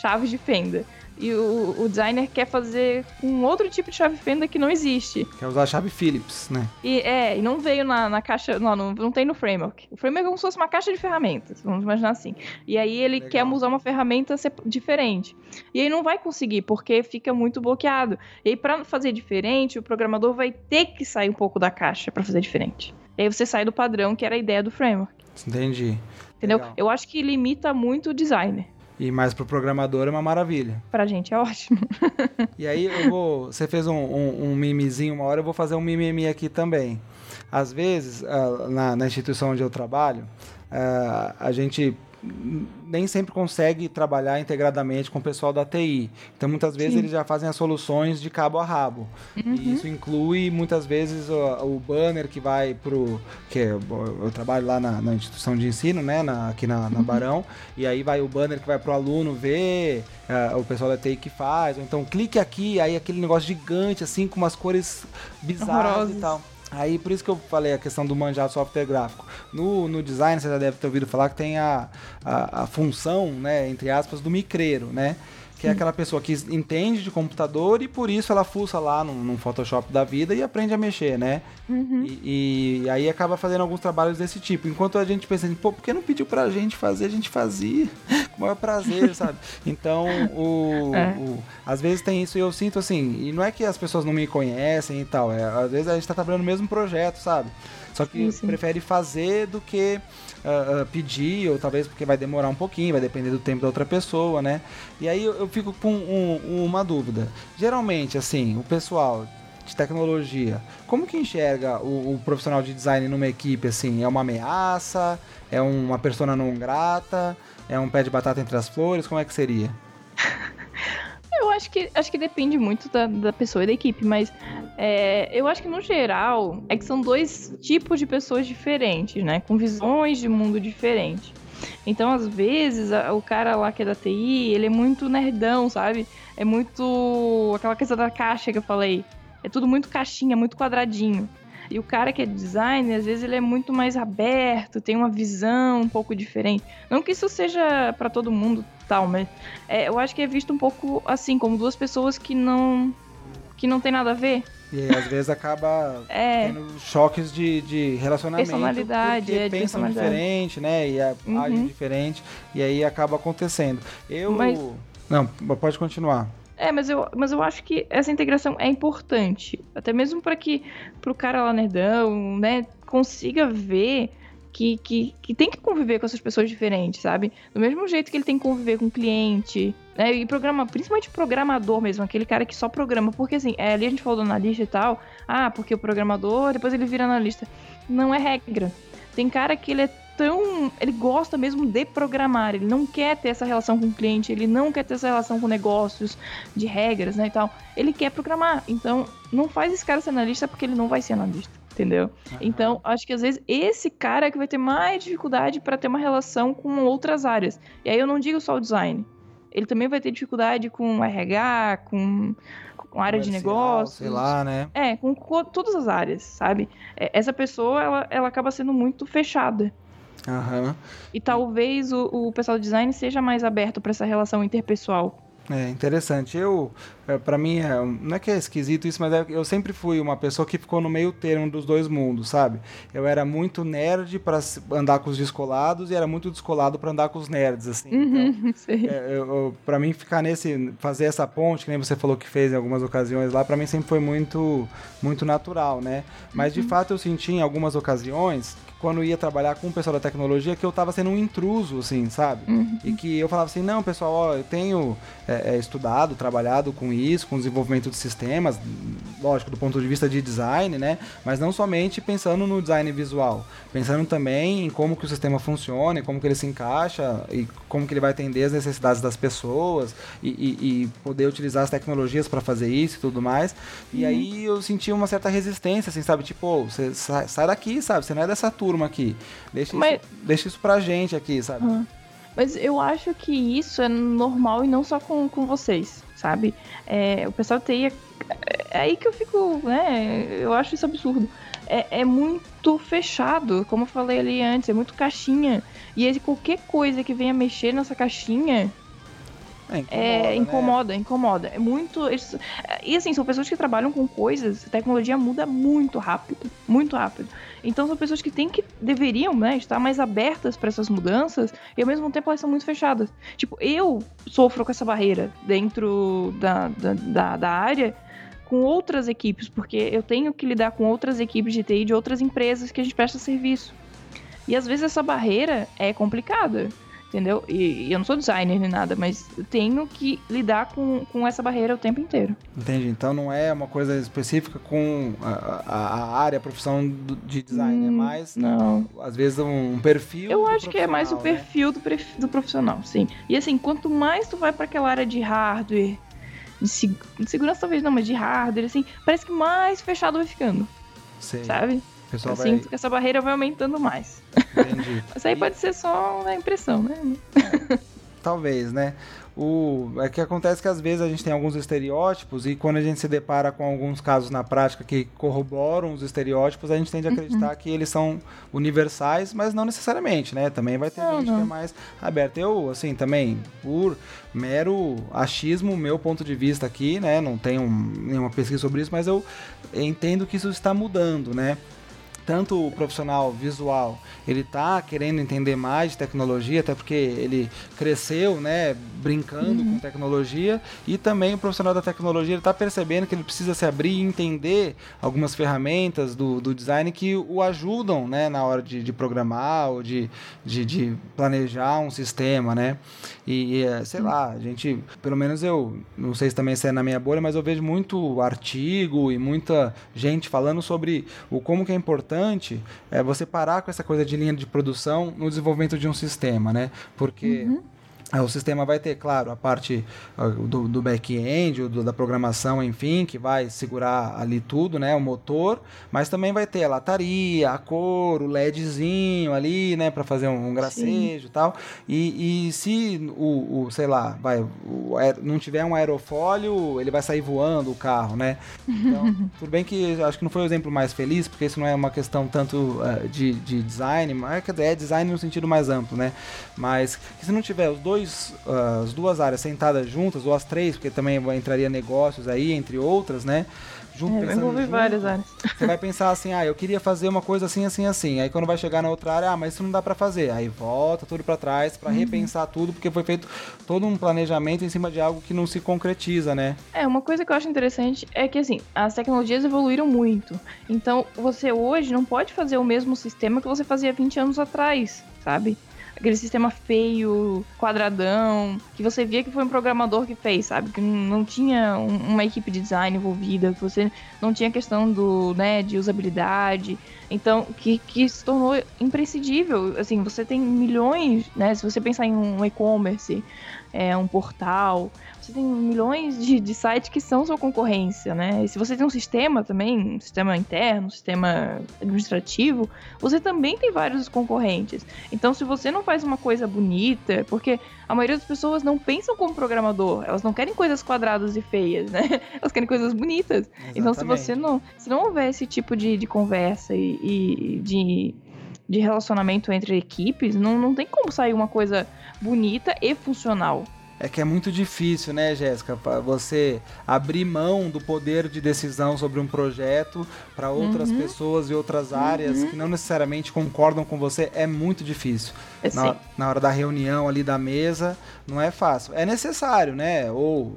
chaves de fenda e o, o, designer quer fazer um outro tipo de chave fenda que não existe. Quer usar a chave Phillips, né? E, é, e não veio na, na caixa, não, não, não, tem no framework. O framework é como se fosse uma caixa de ferramentas, vamos imaginar assim. E aí ele Legal. quer usar uma ferramenta diferente. E aí não vai conseguir, porque fica muito bloqueado. E aí para fazer diferente, o programador vai ter que sair um pouco da caixa para fazer diferente. E aí você sai do padrão, que era a ideia do framework. Entendi. Entendeu? Legal. Eu acho que limita muito o designer. E mais pro programador é uma maravilha. Pra gente é ótimo. e aí eu vou. Você fez um, um, um, mimizinho uma hora, eu vou fazer um mimimi aqui também. Às vezes, uh, na, na, instituição onde eu trabalho, uh, a gente nem sempre consegue trabalhar integradamente com o pessoal da TI. Então, muitas vezes, Sim. eles já fazem as soluções de cabo a rabo. Uhum. E isso inclui, muitas vezes, o, o banner que vai para o... Que eu, eu, trabalho lá na, na, instituição de ensino, né? Na, aqui na, na uhum. Barão. E aí vai o banner que vai para o aluno ver, uh, o pessoal da TI que faz. Ou então, clique aqui, aí aquele negócio gigante, assim, com umas cores bizarras Horrorosos. e tal. Aí por isso que eu falei a questão do manjar software gráfico. No, no design, você já deve ter ouvido falar que tem a, a, a função, né, entre aspas, do micreiro, né? Que é aquela pessoa que entende de computador e por isso ela fuça lá num, num Photoshop da vida e aprende a mexer, né? Uhum. E, e, aí acaba fazendo alguns trabalhos desse tipo. Enquanto a gente pensa, assim, pô, por que não pediu pra gente fazer? A gente fazia com o maior prazer, sabe? Então, o, é. o, às vezes tem isso e eu sinto assim, e não é que as pessoas não me conhecem e tal, é, às vezes a gente tá trabalhando no mesmo projeto, sabe? Só que sim, sim. prefere fazer do que uh, uh, pedir, ou talvez porque vai demorar um pouquinho, vai depender do tempo da outra pessoa, né? E aí eu, eu fico com um, uma dúvida. Geralmente, assim, o pessoal de tecnologia, como que enxerga o, o, profissional de design numa equipe, assim? É uma ameaça? É uma persona não grata? É um pé de batata entre as flores? Como é que seria? Eu acho que, acho que depende muito da, da pessoa e da equipe, mas é, eu acho que no geral é que são dois tipos de pessoas diferentes, né? Com visões de mundo diferentes. Então, às vezes, o cara lá que é da TI, ele é muito nerdão, sabe? É muito aquela coisa da caixa que eu falei. É tudo muito caixinha, muito quadradinho. E o cara que é designer, às vezes ele é muito mais aberto, tem uma visão um pouco diferente. Não que isso seja para todo mundo tal, mas é, eu acho que é visto um pouco assim, como duas pessoas que não que não tem nada a ver. E aí, às vezes acaba é. tendo choques de, de relacionamento. Personalidade, porque é, pensam diferente, né? E uhum. agem diferente. E aí acaba acontecendo. Eu. Mas... Não, pode continuar. É, mas eu, mas eu acho que essa integração é importante. Até mesmo para que pro cara lá nerdão, né, consiga ver que, que, que tem que conviver com essas pessoas diferentes, sabe? Do mesmo jeito que ele tem que conviver com o cliente, né? E programa, principalmente programador mesmo, aquele cara que só programa. Porque assim, é, ali a gente falou do analista e tal. Ah, porque o programador, depois ele vira analista. Não é regra. Tem cara que ele é tão. Ele gosta mesmo de programar, ele não quer ter essa relação com o cliente, ele não quer ter essa relação com negócios, de regras, né, e tal. Ele quer programar. Então, não faz esse cara ser analista porque ele não vai ser analista. Entendeu? Uhum. Então, acho que às vezes esse cara é que vai ter mais dificuldade para ter uma relação com outras áreas. E aí eu não digo só o design. Ele também vai ter dificuldade com RH, com, com área de negócios. Sei lá, né? É, com, com todas as áreas, sabe? É, essa pessoa, ela, ela acaba sendo muito fechada. Uhum. E talvez o, o pessoal do design seja mais aberto para essa relação interpessoal. É interessante. Eu, é, para mim, é, não é que é esquisito isso, mas é, eu sempre fui uma pessoa que ficou no meio termo dos dois mundos, sabe? Eu era muito nerd para andar com os descolados e era muito descolado para andar com os nerds, assim. Uhum, então, é, para mim ficar nesse, fazer essa ponte, que nem você falou que fez em algumas ocasiões lá, para mim sempre foi muito, muito natural, né? Mas uhum. de fato eu senti em algumas ocasiões quando ia trabalhar com o pessoal da tecnologia, que eu tava sendo um intruso, assim, sabe? Uhum. E que eu falava assim, não, pessoal, ó, eu tenho é, é, estudado, trabalhado com isso, com desenvolvimento de sistemas, lógico, do ponto de vista de design, né? Mas não somente pensando no design visual, pensando também em como que o sistema funciona, como que ele se encaixa e como que ele vai atender as necessidades das pessoas e, e, e poder utilizar as tecnologias para fazer isso e tudo mais. E uhum. aí eu senti uma certa resistência, assim, sabe? Tipo, você sai, sai, daqui, sabe? Você não é dessa turma aqui. Deixa, Mas... isso, deixa isso pra gente aqui, sabe? Uhum. Mas eu acho que isso é normal e não só com, com vocês, sabe? É, o pessoal TI é, é aí que eu fico, né? Eu acho isso absurdo. É, é, muito fechado, como eu falei ali antes, é muito caixinha. E aí, qualquer coisa que venha mexer nessa caixinha é, incomoda, é, incomoda, né? incomoda. É muito. e assim, são pessoas que trabalham com coisas, a tecnologia muda muito rápido. Muito rápido. Então são pessoas que têm que. deveriam, né, estar mais abertas para essas mudanças e ao mesmo tempo elas são muito fechadas. Tipo, eu sofro com essa barreira dentro da, da, da, da área com outras equipes, porque eu tenho que lidar com outras equipes de TI de outras empresas que a gente presta serviço. E às vezes essa barreira é complicada entendeu? E, e, eu não sou designer nem nada, mas eu tenho que lidar com, com essa barreira o tempo inteiro. Entendi. Então não é uma coisa específica com a, a, a área, a profissão do, de design, é hum, é mais, não. às vezes, um perfil. Eu acho que é mais o né? perfil do, do profissional, sim. E assim, quanto mais tu vai para aquela área de hardware, de, seg de segurança talvez não, mas de hardware, assim, parece que mais fechado vai ficando. Sei. Sabe? Eu vai... sinto que essa barreira vai aumentando mais. Entendi. Mas aí pode ser só uma impressão, né? É, talvez, né? O, é que acontece que às vezes a gente tem alguns estereótipos e quando a gente se depara com alguns casos na prática que corroboram os estereótipos, a gente tende a acreditar uhum. que eles são universais, mas não necessariamente, né? Também vai ter gente que é mais aberta. Eu, assim, também, por mero achismo, meu ponto de vista aqui, né? Não tenho nenhuma pesquisa sobre isso, mas eu entendo que isso está mudando, né? Tanto o profissional visual, ele tá querendo entender mais de tecnologia, até porque ele cresceu, né, brincando uhum. com tecnologia, e também o profissional da tecnologia, ele tá percebendo que ele precisa se abrir e entender algumas ferramentas do, do design que o ajudam, né, na hora de, de programar ou de, de, de, planejar um sistema, né, e, e sei lá, a gente, pelo menos eu, não sei se também se é na minha bolha, mas eu vejo muito artigo e muita gente falando sobre o como que é importante importante é você parar com essa coisa de linha de produção no desenvolvimento de um sistema, né? Porque uhum. O sistema vai ter, claro, a parte do, do back-end, da programação, enfim, que vai segurar ali tudo, né? O motor, mas também vai ter a lataria, a cor, o LEDzinho ali, né? Para fazer um, um gracejo e tal. E, e se o, o, sei lá, vai, o, não tiver um aerofólio, ele vai sair voando o carro, né? Então, tudo bem que acho que não foi o exemplo mais feliz, porque isso não é uma questão tanto uh, de, de design, mas é design no sentido mais amplo, né? Mas se não tiver os dois dois, as duas áreas sentadas juntas, ou as três, porque também entraria negócios aí, entre outras, né? Junto, é, envolve várias áreas. Você vai pensar assim, ah, eu queria fazer uma coisa assim, assim, assim. Aí quando vai chegar na outra área, ah, mas isso não dá para fazer. Aí volta tudo para trás para uhum. repensar tudo, porque foi feito todo um planejamento em cima de algo que não se concretiza, né? É, uma coisa que eu acho interessante é que, assim, as tecnologias evoluíram muito. Então, você hoje não pode fazer o mesmo sistema que você fazia 20 anos atrás, sabe? Aquele sistema feio, quadradão, que você via que foi um programador que fez, sabe? Que não tinha um, uma equipe de design envolvida, que você não tinha questão do, né, de usabilidade. Então, que, que se tornou imprescindível. Assim, você tem milhões, né? Se você pensar em um e-commerce, é, um portal, você tem milhões de, de sites que são sua concorrência, né? E se você tem um sistema também, um sistema interno, um sistema administrativo, você também tem vários concorrentes. Então, se você não faz uma coisa bonita, porque a maioria das pessoas não pensam como programador, elas não querem coisas quadradas e feias, né? Elas querem coisas bonitas. Exatamente. Então, se você não, se não houver esse tipo de, de conversa e, e de de relacionamento entre equipes, não, não tem como sair uma coisa bonita e funcional é que é muito difícil, né, Jéssica, para você abrir mão do poder de decisão sobre um projeto para outras uhum. pessoas e outras áreas uhum. que não necessariamente concordam com você, é muito difícil. É na, na, hora da reunião ali da mesa, não é fácil. É necessário, né? Ou,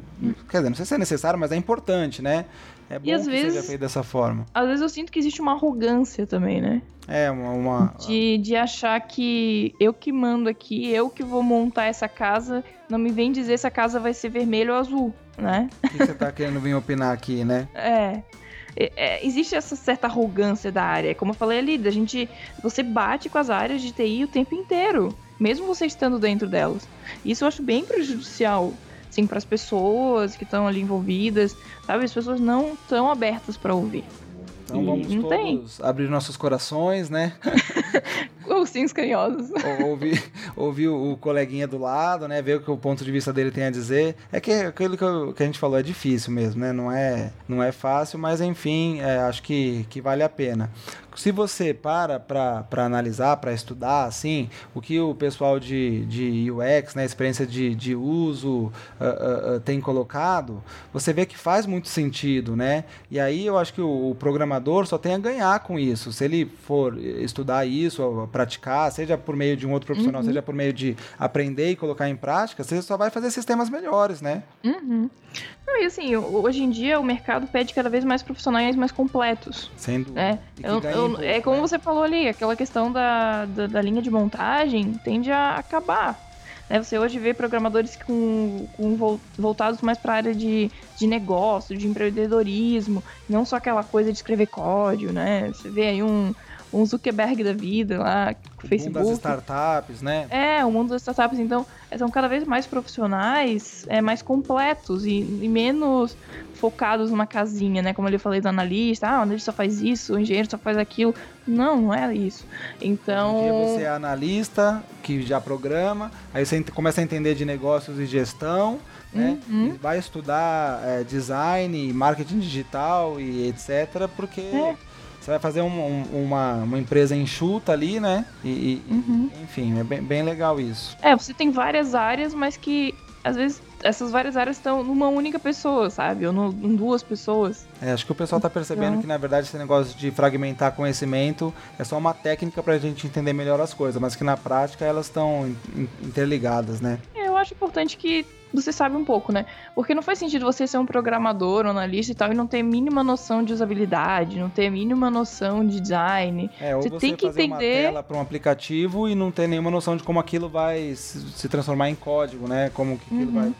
quer dizer, não sei se é necessário, mas é importante, né? É bom e às que vezes, seja feito dessa forma. Às vezes eu sinto que existe uma arrogância também, né? É, uma. uma... De, de achar que eu que mando aqui, eu que vou montar essa casa, não me vem dizer se a casa vai ser vermelho ou azul, né? O que você tá querendo vir opinar aqui, né? É. É, é, existe essa certa arrogância da área. Como eu falei ali, a gente, você bate com as áreas de TI o tempo inteiro, mesmo você estando dentro delas. Isso eu acho bem prejudicial, assim, para as pessoas que estão ali envolvidas, sabe? As pessoas não estão abertas para ouvir. Então vamos todos tem. abrir nossos corações, né? Ursinhos carinhosos. Ouvir, ouvir o, coleguinha do lado, né? Ver o que o ponto de vista dele tem a dizer. É que aquilo que, eu, que a gente falou é difícil mesmo, né? Não é, não é fácil, mas enfim, é, acho que, que vale a pena se você para para analisar, para estudar, assim, o que o pessoal de, de UX, né, experiência de, de uso, uh, uh, tem colocado, você vê que faz muito sentido, né? E aí eu acho que o, o, programador só tem a ganhar com isso. Se ele for estudar isso, praticar, seja por meio de um outro profissional, uhum. seja por meio de aprender e colocar em prática, você só vai fazer sistemas melhores, né? Uhum. Não, e assim, hoje em dia o mercado pede cada vez mais profissionais mais completos. Sem dúvida. É, eu, eu, é como né? você falou ali, aquela questão da, da, da, linha de montagem tende a acabar. Né? Você hoje vê programadores com, com voltados mais para a área de, de negócio, de empreendedorismo, não só aquela coisa de escrever código, né? Você vê aí um, um Zuckerberg da vida lá, o Facebook. O mundo das startups, né? É, o mundo das startups. Então, são cada vez mais profissionais, é, mais completos e, e menos focados numa casinha, né? Como eu falei do analista, ah, o analista só faz isso, o engenheiro só faz aquilo. Não, não é isso. Então. Dia você é analista, que já programa, aí você começa a entender de negócios e gestão, né? Uhum. vai estudar é, design, marketing digital e etc. Porque. É você vai fazer um, um, uma, uma empresa enxuta ali, né? E, e uhum. enfim, é bem, bem legal isso. É, você tem várias áreas, mas que às vezes essas várias áreas estão numa única pessoa, sabe? Ou no, em duas pessoas. É, acho que o pessoal está percebendo então... que, na verdade, esse negócio de fragmentar conhecimento é só uma técnica para a gente entender melhor as coisas, mas que na prática elas estão interligadas, né? É, eu acho importante que você sabe um pouco, né? Porque não faz sentido você ser um programador, um analista e tal, e não ter mínima noção de usabilidade, não ter mínima noção de design. É, você, você tem que entender. uma tela para um aplicativo e não ter nenhuma noção de como aquilo vai se transformar em código, né? Como que aquilo uhum. vai.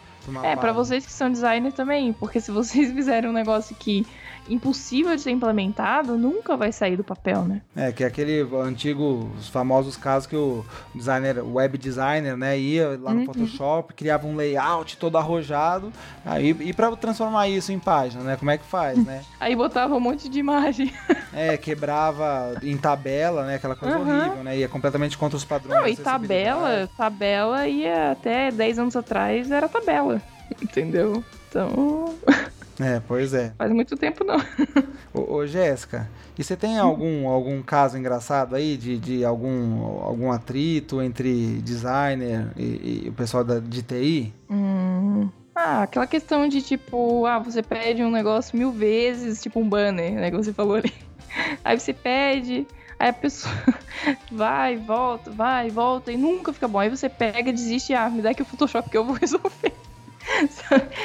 É, para vocês que são designers também, porque se vocês fizerem um negócio que impossível de ser implementado, nunca vai sair do papel, né? É, que é aquele antigo, os famosos casos que o designer, web designer, né, ia lá no uhum. Photoshop, criava um layout todo arrojado, aí, e para transformar isso em página, né, como é que faz, né? aí botava um monte de imagem. é, quebrava em tabela, né, aquela coisa uhum. horrível, né, ia completamente contra os padrões. Não, e tabela, tabela ia até 10 anos atrás era tabela, entendeu? Então... É, pois é. Faz muito tempo não. ô, ô Jéssica, e você tem algum, algum caso engraçado aí de, de algum, algum atrito entre designer e, e o pessoal da, de TI? Hum. Ah, aquela questão de tipo, ah, você pede um negócio mil vezes, tipo um banner, né, que você falou ali. Aí você pede, aí a pessoa vai, volta, vai, volta e nunca fica bom. Aí você pega, desiste, ah, me dá aqui o Photoshop que eu vou resolver.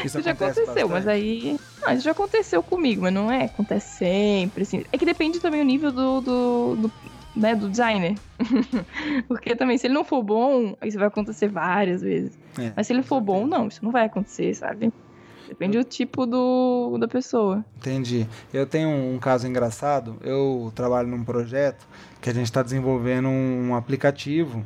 Isso, já aconteceu, bastante. mas aí. Não, isso já aconteceu comigo, mas não é? Acontece sempre, assim. É que depende também o nível do, do, do né, do designer. Porque também, se ele não for bom, isso vai acontecer várias vezes. É, mas se ele for bom, não, isso não vai acontecer, sabe? Depende do tipo do, da pessoa. Entendi. Eu tenho um caso engraçado. Eu trabalho num projeto que a gente está desenvolvendo um aplicativo.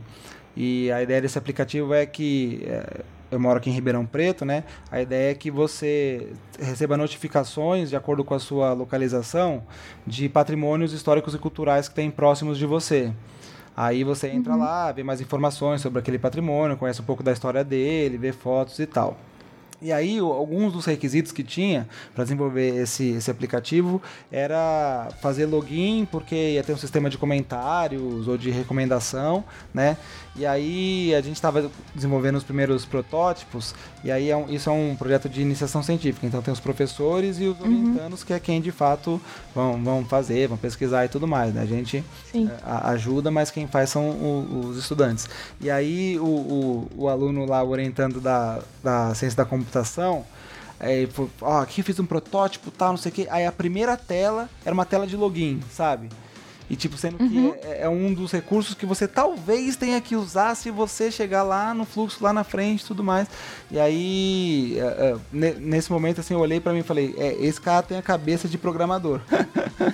E a ideia desse aplicativo é que é, eu moro aqui em Ribeirão Preto, né? A ideia é que você receba notificações de acordo com a sua localização de patrimônios históricos e culturais que tem próximos de você. Aí você entra uhum. lá, vê mais informações sobre aquele patrimônio, conhece um pouco da história dele, vê fotos e tal. E aí, alguns dos requisitos que tinha para desenvolver esse, esse aplicativo era fazer login, porque ia ter um sistema de comentários ou de recomendação, né? E aí a gente estava desenvolvendo os primeiros protótipos, e aí é um, isso é um projeto de iniciação científica. Então tem os professores e os uhum. orientandos, que é quem de fato vão, vão fazer, vão pesquisar e tudo mais. Né? A gente é, ajuda, mas quem faz são o, os estudantes. E aí o, o, o, aluno lá, orientando da, da ciência da computação, Aí, ó, aqui fiz um protótipo, tal, não sei o que. Aí a primeira tela era uma tela de login, sabe? E, tipo, sendo uhum. que é, é, um dos recursos que você talvez tenha que usar se você chegar lá no fluxo, lá na frente e tudo mais. E aí, é, é, nesse momento, assim, eu olhei para mim e falei: é, esse cara tem a cabeça de programador.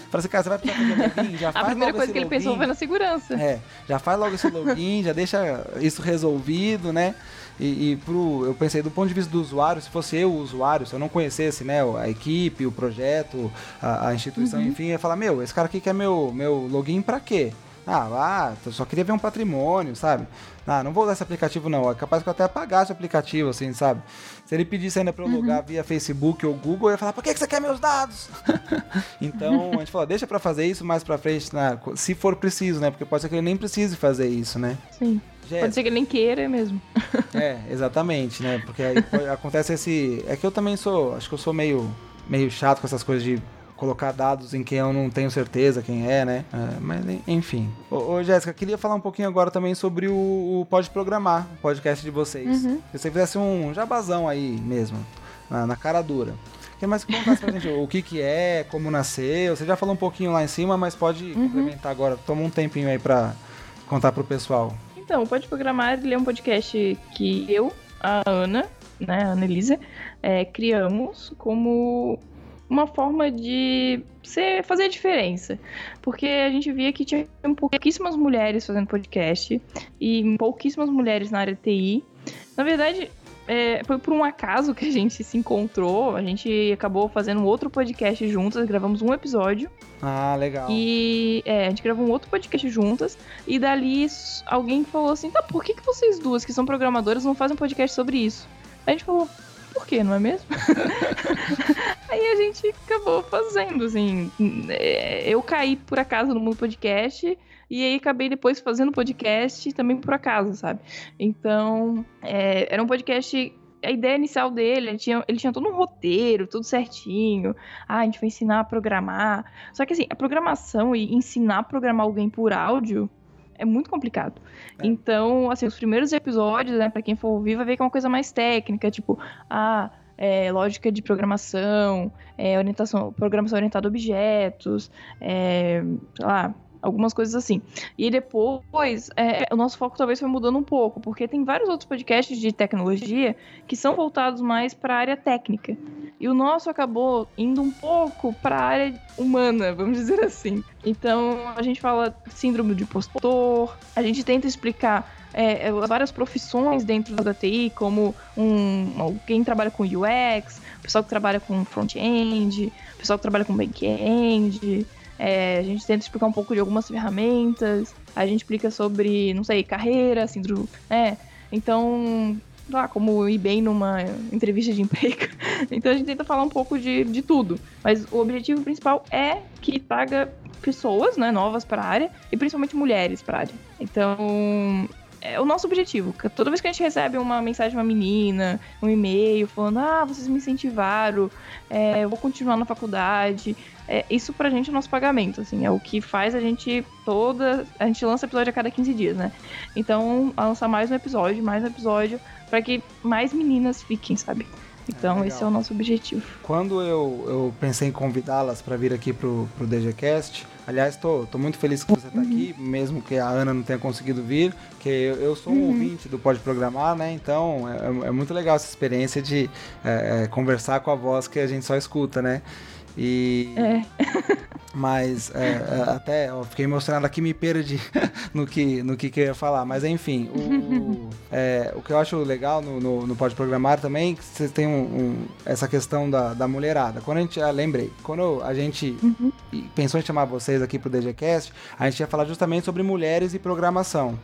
Falei assim, cara, você vai precisar fazer login? Já a primeira coisa que login. ele pensou foi na segurança. É, já faz logo esse login, já deixa isso resolvido, né? E, e pro, eu pensei, do ponto de vista do usuário, se fosse eu o usuário, se eu não conhecesse né, a equipe, o projeto, a, a instituição, uhum. enfim, eu ia falar, meu, esse cara aqui quer meu, meu login pra quê? Ah, ah, eu só queria ver um patrimônio, sabe? Ah, não vou usar esse aplicativo não. É capaz que eu até apagasse o aplicativo, assim, sabe? Se ele pedisse ainda pra eu logar uhum. via Facebook ou Google, eu ia falar, por que, que você quer meus dados? então, a gente falou, deixa pra fazer isso mais pra frente, né? se for preciso, né? Porque pode ser que ele nem precise fazer isso, né? Sim. Jéssica. Pode ser que ele nem queira mesmo. é, exatamente, né? Porque aí acontece esse. É que eu também sou. Acho que eu sou meio, meio chato com essas coisas de colocar dados em quem eu não tenho certeza quem é, né? É, mas enfim. Ô, ô Jéssica, queria falar um pouquinho agora também sobre o, o Pode Programar, o podcast de vocês. Uhum. Se você fizesse um jabazão aí mesmo, na, na cara dura. Mais contar pra gente o que que é, como nasceu? Você já falou um pouquinho lá em cima, mas pode uhum. complementar agora. Toma um tempinho aí pra contar pro pessoal. Então, Pode Programar ele é um podcast que eu, a Ana, né, a Ana Elisa, é, criamos como uma forma de ser, fazer a diferença. Porque a gente via que tinha pouquíssimas mulheres fazendo podcast e pouquíssimas mulheres na área TI. Na verdade, é, foi por um acaso que a gente se encontrou. A gente acabou fazendo um outro podcast juntas, gravamos um episódio. Ah, legal. E é, a gente gravou um outro podcast juntas. E dali alguém falou assim: tá, por que, que vocês duas, que são programadoras, não fazem um podcast sobre isso? A gente falou, por quê, não é mesmo? Aí a gente acabou fazendo, assim. É, eu caí por acaso no mundo podcast e aí acabei depois fazendo podcast também por acaso, sabe? Então, é, era um podcast a ideia inicial dele, ele tinha, ele tinha todo um roteiro, tudo certinho. Ah, a gente vai ensinar a programar. Só que assim, a programação e ensinar a programar alguém por áudio é muito complicado. É. Então, assim, os primeiros episódios, né, para quem for ouvir, vai ver que é uma coisa mais técnica, tipo, ah, é, lógica de programação, é, orientação, programação orientada a objetos, é, sei lá, algumas coisas assim. E depois, é, o nosso foco talvez foi mudando um pouco, porque tem vários outros podcasts de tecnologia que são voltados mais para a área técnica. E o nosso acabou indo um pouco para a área humana, vamos dizer assim. Então, a gente fala síndrome de impostor, a gente tenta explicar é, é várias profissões dentro da TI, como um, quem trabalha com UX, pessoal que trabalha com front-end, pessoal que trabalha com back-end, é, a gente tenta explicar um pouco de algumas ferramentas, a gente explica sobre, não sei, carreira, assim, né? Então, lá, como ir bem numa entrevista de emprego. Então a gente tenta falar um pouco de, de tudo. Mas o objetivo principal é que traga pessoas né, novas para a área e principalmente mulheres para a área. Então, é o nosso objetivo. Toda vez que a gente recebe uma mensagem de uma menina, um e-mail falando, ah, vocês me incentivaram, é, eu vou continuar na faculdade. É, isso pra gente é o nosso pagamento, assim, é o que faz a gente toda. A gente lança episódio a cada 15 dias, né? Então, lançar mais um episódio, mais um episódio, para que mais meninas fiquem, sabe? Então, é esse é o nosso objetivo. Quando eu, eu pensei em convidá-las para vir aqui pro, pro DGCast, aliás, tô, tô muito feliz que você tá uhum. aqui, mesmo que a Ana não tenha conseguido vir, que eu, eu sou um uhum. ouvinte do Pode Programar, né? Então, é, é muito legal essa experiência de é, é, conversar com a voz que a gente só escuta, né? E. É. Mas é, é, até ó, fiquei emocionado aqui, me perdi no que, no que, que eu ia falar. Mas enfim, o, é, o que eu acho legal no, no, no Pode Programar também, que você tem um, um, essa questão da, da mulherada. Quando a gente, ah, lembrei, quando a gente uhum. pensou em chamar vocês aqui pro DGCast, a gente ia falar justamente sobre mulheres e programação.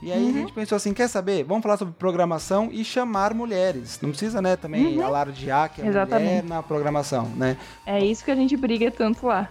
E aí uhum. a gente pensou assim, quer saber? Vamos falar sobre programação e chamar mulheres. Não precisa, né, também uhum. alardear que é Exatamente. mulher na programação, né? É isso que a gente briga tanto lá.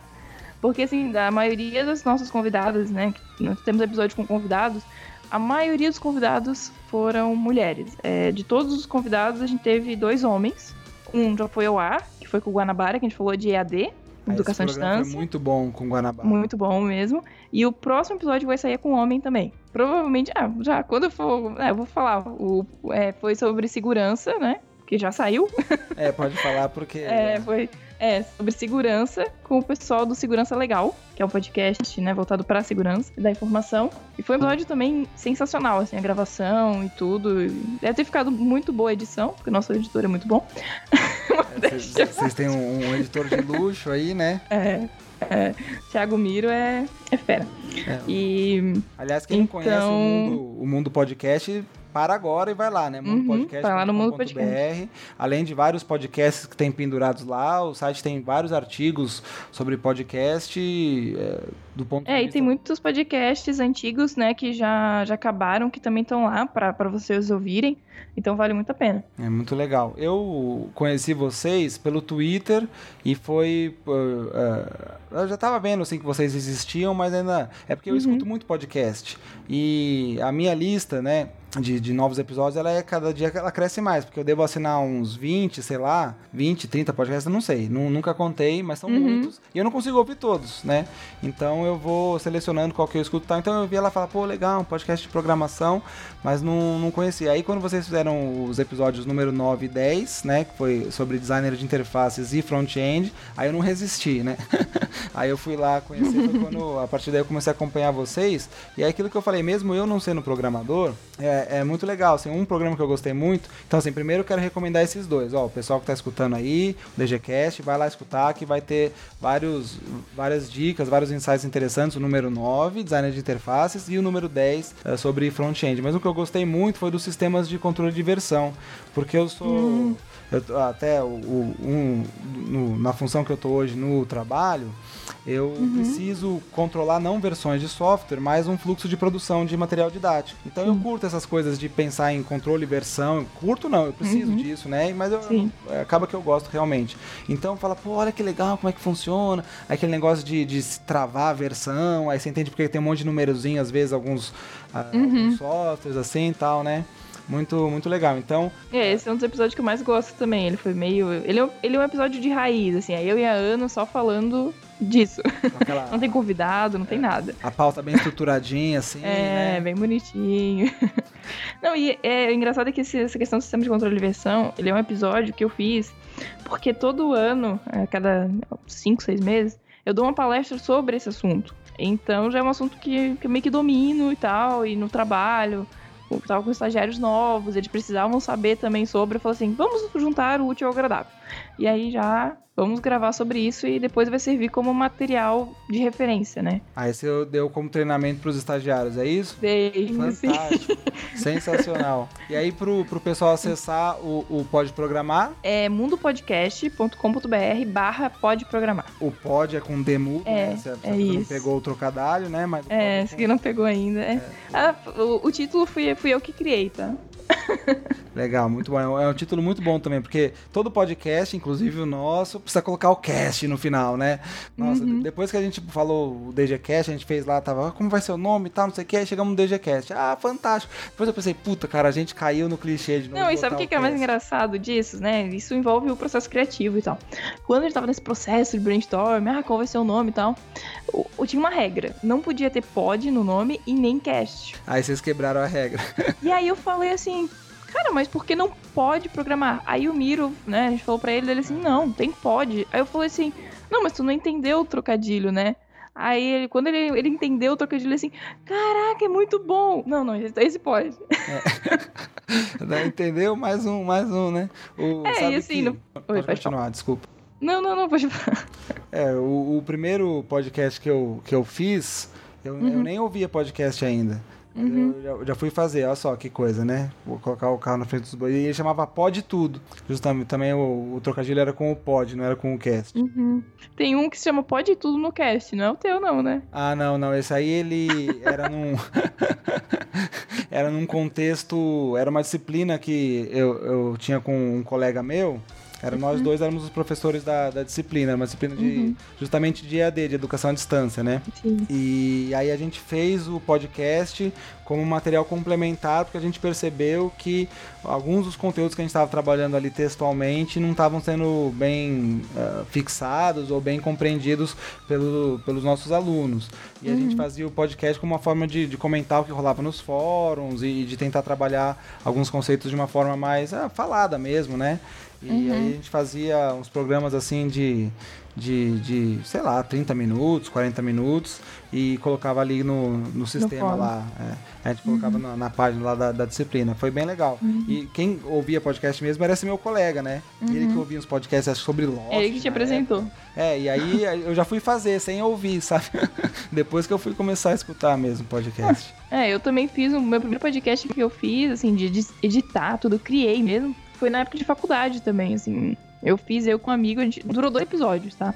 Porque, assim, a maioria das nossas convidadas, né, nós temos episódio com convidados, a maioria dos convidados foram mulheres. É, de todos os convidados, a gente teve dois homens. Um já foi ao ar, que foi com o Guanabara, que a gente falou de EAD, ah, Educação à Distância. muito bom com Guanabara. Muito bom mesmo. E o próximo episódio vai sair com homem também. Provavelmente, ah, já quando for. É, eu vou falar. O, é, foi sobre segurança, né? que já saiu. É, pode falar porque. É, foi. É, sobre segurança com o pessoal do Segurança Legal, que é um podcast, né, voltado para a segurança e da informação. E foi um episódio também sensacional, assim, a gravação e tudo. Deve ter ficado muito boa a edição, porque o nosso editor é muito bom. Vocês têm um, um, editor de luxo aí, né? É. É, Thiago Miro é, é fera. É. E, Aliás, quem então... não conhece o mundo, o mundo podcast, para agora e vai lá, né? Mundo uhum, Podcast. Vai lá no Mundo Podcast. Além de vários podcasts que tem pendurados lá, o site tem vários artigos sobre podcast é, do ponto É, e tem muitos podcasts antigos, né, que já, já acabaram, que também estão lá para vocês ouvirem. Então vale muito a pena. É muito legal. Eu conheci vocês pelo Twitter e foi. Uh, uh, eu já estava vendo assim que vocês existiam, mas ainda. É porque eu uhum. escuto muito podcast. E a minha lista, né? De, de novos episódios, ela é cada dia ela cresce mais, porque eu devo assinar uns 20, sei lá, 20, 30 podcasts, eu não sei, nunca contei, mas são uhum. muitos, e eu não consigo ouvir todos, né? Então eu vou selecionando qual que eu escuto, tá? Então eu vi ela falar, pô, legal, um podcast de programação, mas não, não conhecia. Aí quando vocês fizeram os episódios número 9 e 10, né, que foi sobre designer de interfaces e front-end, aí eu não resisti, né? aí eu fui lá conhecer, foi quando a partir daí eu comecei a acompanhar vocês, e é aquilo que eu falei, mesmo eu não sendo programador, é, é, muito legal, assim, um programa que eu gostei muito. Então, assim, primeiro eu quero recomendar esses dois. Ó, o pessoal que está escutando aí, o DGCast, vai lá escutar que vai ter vários, várias dicas, vários insights interessantes. O número 9, design de interfaces, e o número 10 é, sobre front-end. Mas o que eu gostei muito foi dos sistemas de controle de versão, porque eu sou... Hum. Eu, até o, o um, no, na função que eu estou hoje no trabalho, eu uhum. preciso controlar não versões de software, mas um fluxo de produção de material didático. Então eu curto essas coisas de pensar em controle e versão. Curto não, eu preciso uhum. disso, né? Mas eu, eu, é, acaba que eu gosto realmente. Então fala, pô, olha que legal, como é que funciona. Aquele negócio de, de travar a versão, aí você entende porque tem um monte de numerozinho, às vezes, alguns, ah, uhum. alguns softwares assim e tal, né? Muito, muito legal. Então. É, esse é um dos episódios que eu mais gosto também. Ele foi meio. Ele é, ele é um episódio de raiz, assim. Aí eu e a Ana só falando disso. Aquela... não tem convidado, não é, tem nada. A pauta bem estruturadinha, assim. É, né? bem bonitinho. Não, e é, engraçado é que esse, essa questão do sistema de controle de versão, ele é um episódio que eu fiz porque todo ano, a cada 5, 6 meses, eu dou uma palestra sobre esse assunto. Então já é um assunto que, que eu meio que domino e tal, e no trabalho. Eu tava com estagiários novos, eles precisavam saber também sobre. Eu falei assim: vamos juntar o útil ao agradável. E aí já vamos gravar sobre isso e depois vai servir como material de referência, né? Aí você deu como treinamento para os estagiários, é isso? Dei, Fantástico. Sensacional. E aí pro, pro pessoal acessar o, o Pode Programar? É mundopodcast.com.br barra Pode Programar. O Pod é com demo, é, né? Você, é você não pegou o trocadilho, né? Mas é, esse que não pegou ainda. É. É. Ah, o, o, título fui, fui eu que criei, tá? Legal, muito bom. É um título muito bom também, porque todo podcast, inclusive o nosso, precisa colocar o cast no final, né? Nossa, uhum. depois que a gente falou o DGCast, a gente fez lá, tava, ah, como vai ser o nome e tal, não sei o que, aí chegamos no DGCast. Ah, fantástico. Depois eu pensei, puta, cara, a gente caiu no clichê de novo. Não, e sabe o que, que é mais engraçado disso, né? Isso envolve o processo criativo e tal. Quando a gente tava nesse processo de brainstorm, ah, qual vai ser o nome e tal, eu tinha uma regra. Não podia ter pod no nome e nem cast. Aí vocês quebraram a regra. E aí eu falei assim, cara, mas por que não pode programar? Aí o Miro, né, a gente falou pra ele, ele assim, não, tem pode. Aí eu falei assim, não, mas tu não entendeu o trocadilho, né? Aí ele, quando ele, ele entendeu o trocadilho, ele assim, caraca, é muito bom. Não, não, esse pode. É. entendeu? Mais um, mais um, né? O, é, e assim... Que... No... Oi, pode, continuar, falar. desculpa. Não, não, não, pode falar. É, o, o primeiro podcast que eu, que eu fiz, eu, uhum. eu nem ouvia podcast ainda. Uhum. Eu já, já, fui fazer, olha só que coisa, né? Vou colocar o carro na frente dos bois. E ele chamava Pod Tudo. Justamente, também o, o, trocadilho era com o Pod, não era com o cast. Uhum. Tem um que se chama Pod Tudo no cast, não é o teu, não, né? Ah, não, não. Esse aí ele era num. era num contexto. Era uma disciplina que eu, eu tinha com um colega meu Era nós dois éramos os professores da, da disciplina, uma disciplina de Uhum. justamente de EAD, de educação à distância, né? Sim. E aí a gente fez o podcast como material complementar, porque a gente percebeu que alguns dos conteúdos que a gente estava trabalhando ali textualmente não estavam sendo bem ah, fixados ou bem compreendidos pelo, pelos nossos alunos. E a gente fazia o podcast como uma forma de, de comentar o que rolava nos fóruns e de tentar trabalhar alguns conceitos de uma forma mais ah, falada mesmo, né? E aí a gente fazia uns programas assim de, de, de, sei lá, 30 minutos, 40 minutos e colocava ali no, no sistema fórum. lá. é. a gente colocava na, na página lá da, da disciplina. Foi bem legal. E quem ouvia podcast mesmo era esse meu colega, né? Ele que ouvia uns podcasts acho, sobre Lost. É ele que te na apresentou. época. É, e aí eu já fui fazer sem ouvir, sabe? Depois que eu fui começar a escutar mesmo podcast. É, eu também fiz o meu primeiro podcast que eu fiz, assim, de edi- editar tudo, criei mesmo. Foi na época de faculdade também, assim. Eu fiz eu com um amigo, a gente durou dois episódios, tá?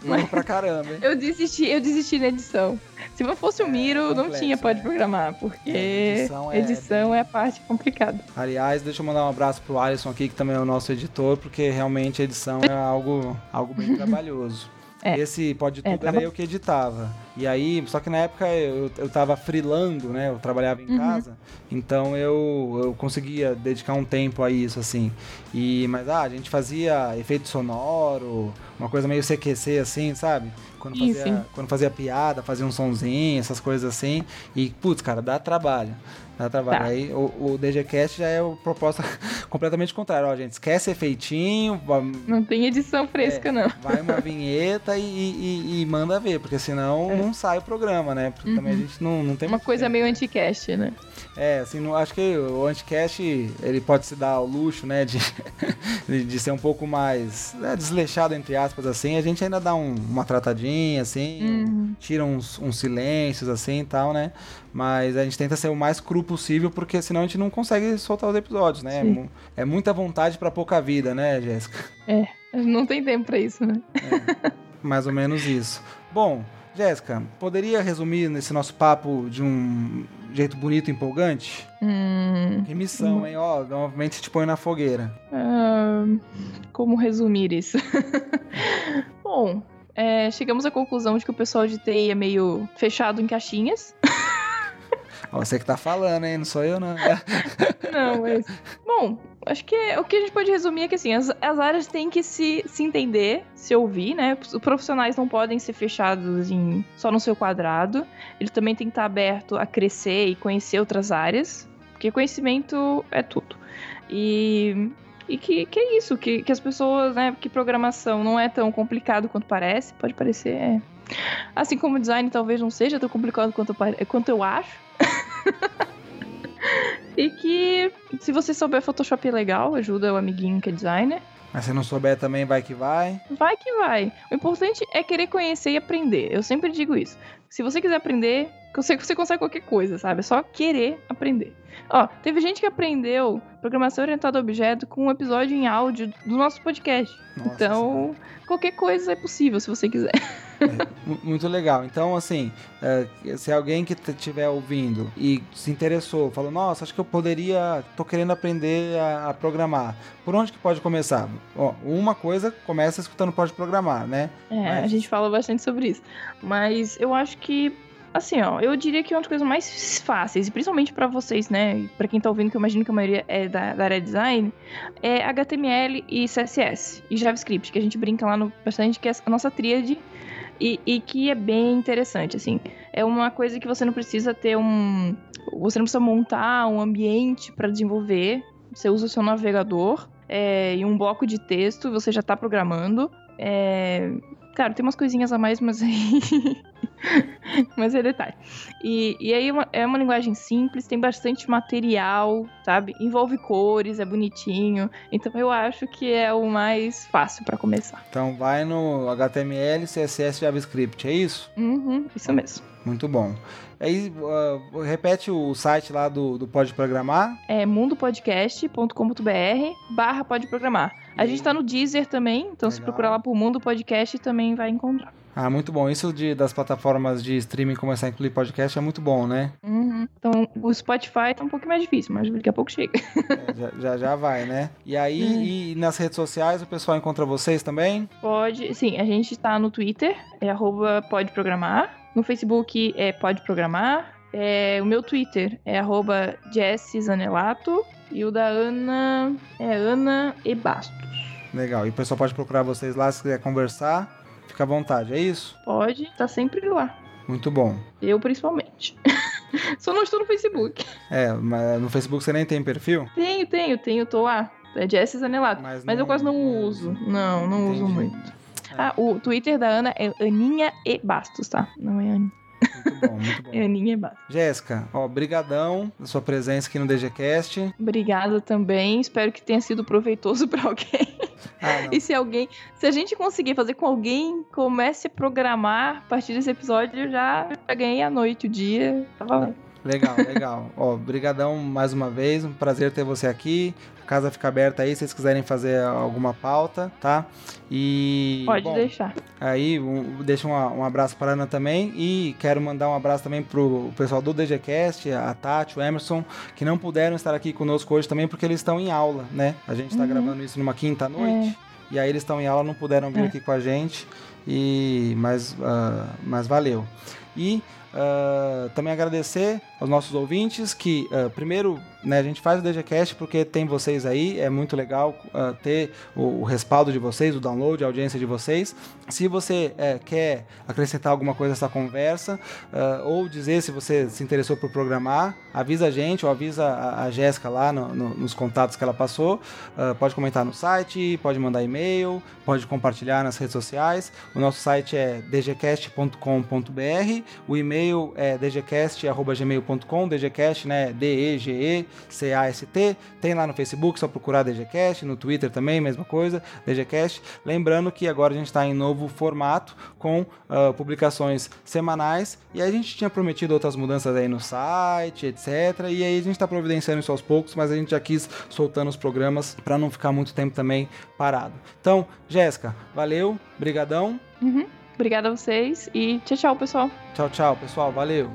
Durou pra caramba, hein? Eu desisti, eu desisti na edição. Se não fosse o Miro, não complexo, tinha pode né? programar, porque É, edição edição, é é, a parte complicada. Aliás, deixa eu mandar um abraço pro Alisson aqui, que também é o nosso editor, porque realmente a edição é algo, algo bem trabalhoso. É. Esse Pode Tudo É, era traba- eu que editava. E aí, só que na época eu, eu tava freelando, né? Eu trabalhava em Uhum. casa. Então eu, eu conseguia dedicar um tempo a isso, assim. E, mas ah, a gente fazia efeito sonoro, uma coisa meio CQC, assim, sabe? Quando fazia, quando fazia piada, fazia um sonzinho, essas coisas assim. E, putz, cara, dá trabalho. Dá trabalho. Tá. Aí o, o DGCast já é o proposta completamente contrário. Ó, gente, esquece efeitinho, Não tem edição fresca, É. não. vai uma vinheta e, e- e manda ver, porque senão É. não sai o programa, né? Porque também a gente não, não tem Uma coisa tempo. meio anti-cast, né? É, assim, não, acho que o Anticast, ele pode se dar ao luxo, né, de, de, de ser um pouco mais né, desleixado, entre aspas, assim. A gente ainda dá um- uma tratadinha, assim, Uhum. tira uns, uns silêncios, assim, e tal, né? Mas a gente tenta ser o mais cru possível, porque senão a gente não consegue soltar os episódios, né? É, Sim. é muita vontade pra pouca vida, né, Jéssica? Não tem tempo pra isso, né? Mais ou menos isso. Bom, Jéssica, poderia resumir nesse nosso papo de um jeito bonito e empolgante? Hum, Remissão, hein? Ó, novamente te põe na fogueira. como resumir isso? Bom, é, chegamos à conclusão de que o pessoal de TI é meio fechado em caixinhas. Você que tá falando, hein? Não sou eu, não. Não, mas. Bom, acho que o que a gente pode resumir é que assim, as, as áreas têm que se, se entender, se ouvir, né? Os profissionais não podem ser fechados em, só no seu quadrado. Ele também tem que estar aberto a crescer e conhecer outras áreas. Porque conhecimento é tudo. E. E que, que é isso, que, que as pessoas, né? Que programação não é tão complicado quanto parece. Pode parecer. é. Assim como design talvez não seja tão complicado quanto, quanto eu acho. E que se você souber Photoshop é legal, ajuda o amiguinho que é designer. Mas se não souber também, vai que vai. Vai que vai. O importante é querer conhecer e aprender. Eu sempre digo isso. Se você quiser aprender, você, você consegue qualquer coisa, sabe? É só querer aprender. Ó, teve gente que aprendeu programação orientada a objeto com um episódio em áudio do nosso podcast. Nossa então, qualquer coisa é possível se você quiser. Mu- Muito legal. Então, assim, é, se alguém que estiver ouvindo e se interessou, falou, nossa, acho que eu poderia, tô querendo aprender a, a programar. Por onde que pode começar? Ó, uma coisa, começa escutando Pode Programar, né? É, Mas- a gente fala bastante sobre isso. Mas eu acho que, assim, ó, eu diria que é uma das coisas mais fáceis, e principalmente pra vocês, né, pra quem tá ouvindo, que eu imagino que a maioria é da, da área de design, é HTML e CSS e JavaScript, que a gente brinca lá no bastante, que é a nossa tríade. E, e que é bem interessante, assim. É uma coisa que você não precisa ter um. Você não precisa montar um ambiente pra desenvolver. Você usa o seu navegador é, e um bloco de texto, você já tá programando. É, Claro, tem umas coisinhas a mais, mas aí. mas é detalhe. E, e aí é uma- é uma linguagem simples, tem bastante material, sabe? Envolve cores, é bonitinho. Então eu acho que é o mais fácil pra começar. Então, vai no HTML, CSS, JavaScript, é isso? Uhum, isso mesmo. Muito bom. Aí, ah, repete o site lá do, do Pode Programar. É mundopodcast.com.br barra pode programar. A gente tá no Deezer também, então se Legal. procurar lá por Mundo Podcast também vai encontrar. Ah, muito bom. Isso de, das plataformas de streaming começar a incluir podcast é muito bom, né? Uhum. Então, o Spotify tá um pouco mais difícil, mas daqui a pouco chega. É, já, já, já, vai, né? E aí, uhum. e nas redes sociais, o pessoal encontra vocês também? Pode, sim. A gente tá no Twitter, é arroba pode programar. No Facebook é pode programar. É, o meu Twitter é arroba Zanelato. E o da Ana é Ana e Bastos. Legal. E o pessoal pode procurar vocês lá se quiser conversar. Fica à vontade, é isso? Pode, tá sempre lá. Muito bom. Eu principalmente. Só não estou no Facebook. É, mas no Facebook você nem tem perfil? Tenho, tenho, tenho, tô lá. É Jess Anelato. Mas, mas não, eu quase não uso. Não, não Entendi. uso muito. É. Ah, o Twitter da Ana é Aninha e Bastos, tá? Não é Aninha. Muito bom, muito bom. É Aninha Bastos. Jéssica, ó, brigadão da sua presença aqui no DGCast. Obrigada também. Espero que tenha sido proveitoso para alguém. Ah, e se alguém, se a gente conseguir fazer com alguém, comece a programar a partir desse episódio, já, já ganhei a noite, o dia, tá valendo. Legal, legal. Ó, brigadão mais uma vez, um prazer ter você aqui. A casa fica aberta aí se vocês quiserem fazer alguma pauta, tá? E Pode bom, deixar. Aí, um, deixa um, um, abraço para a Ana também e quero mandar um abraço também pro pessoal do DGCast, a Tati, o Emerson, que não puderam estar aqui conosco hoje também porque eles estão em aula, né? A gente está uhum. gravando isso numa quinta noite. É. E aí eles estão em aula, não puderam vir é. aqui com a gente. E mas, uh, mas valeu. E uh, também agradecer aos nossos ouvintes que, uh, primeiro, né, a gente faz o DGCast porque tem vocês aí, é muito legal uh, ter o, o, respaldo de vocês, o download, a audiência de vocês. Se você uh, quer acrescentar alguma coisa nessa conversa, uh, ou dizer se você se interessou por programar, avisa a gente ou avisa a, a Jéssica lá no, no, nos contatos que ela passou. pode comentar no site, pode mandar e-mail, pode compartilhar nas redes sociais. O nosso site é dgcast.com.br, o e-mail é dgcast.gmail.com dgcast, né? D-E-G-E-C-A-S-T. Tem lá no Facebook, só procurar dgcast, no Twitter também, mesma coisa, dgcast. Lembrando que agora a gente está em novo formato, com uh, publicações semanais, e a gente tinha prometido outras mudanças aí no site, etc. E aí a gente está providenciando isso aos poucos, mas a gente já quis soltando os programas para não ficar muito tempo também parado. Então, Jéssica, valeu, brigadão. Uhum. Obrigada a vocês e tchau, tchau, pessoal. Tchau, tchau, pessoal. Valeu.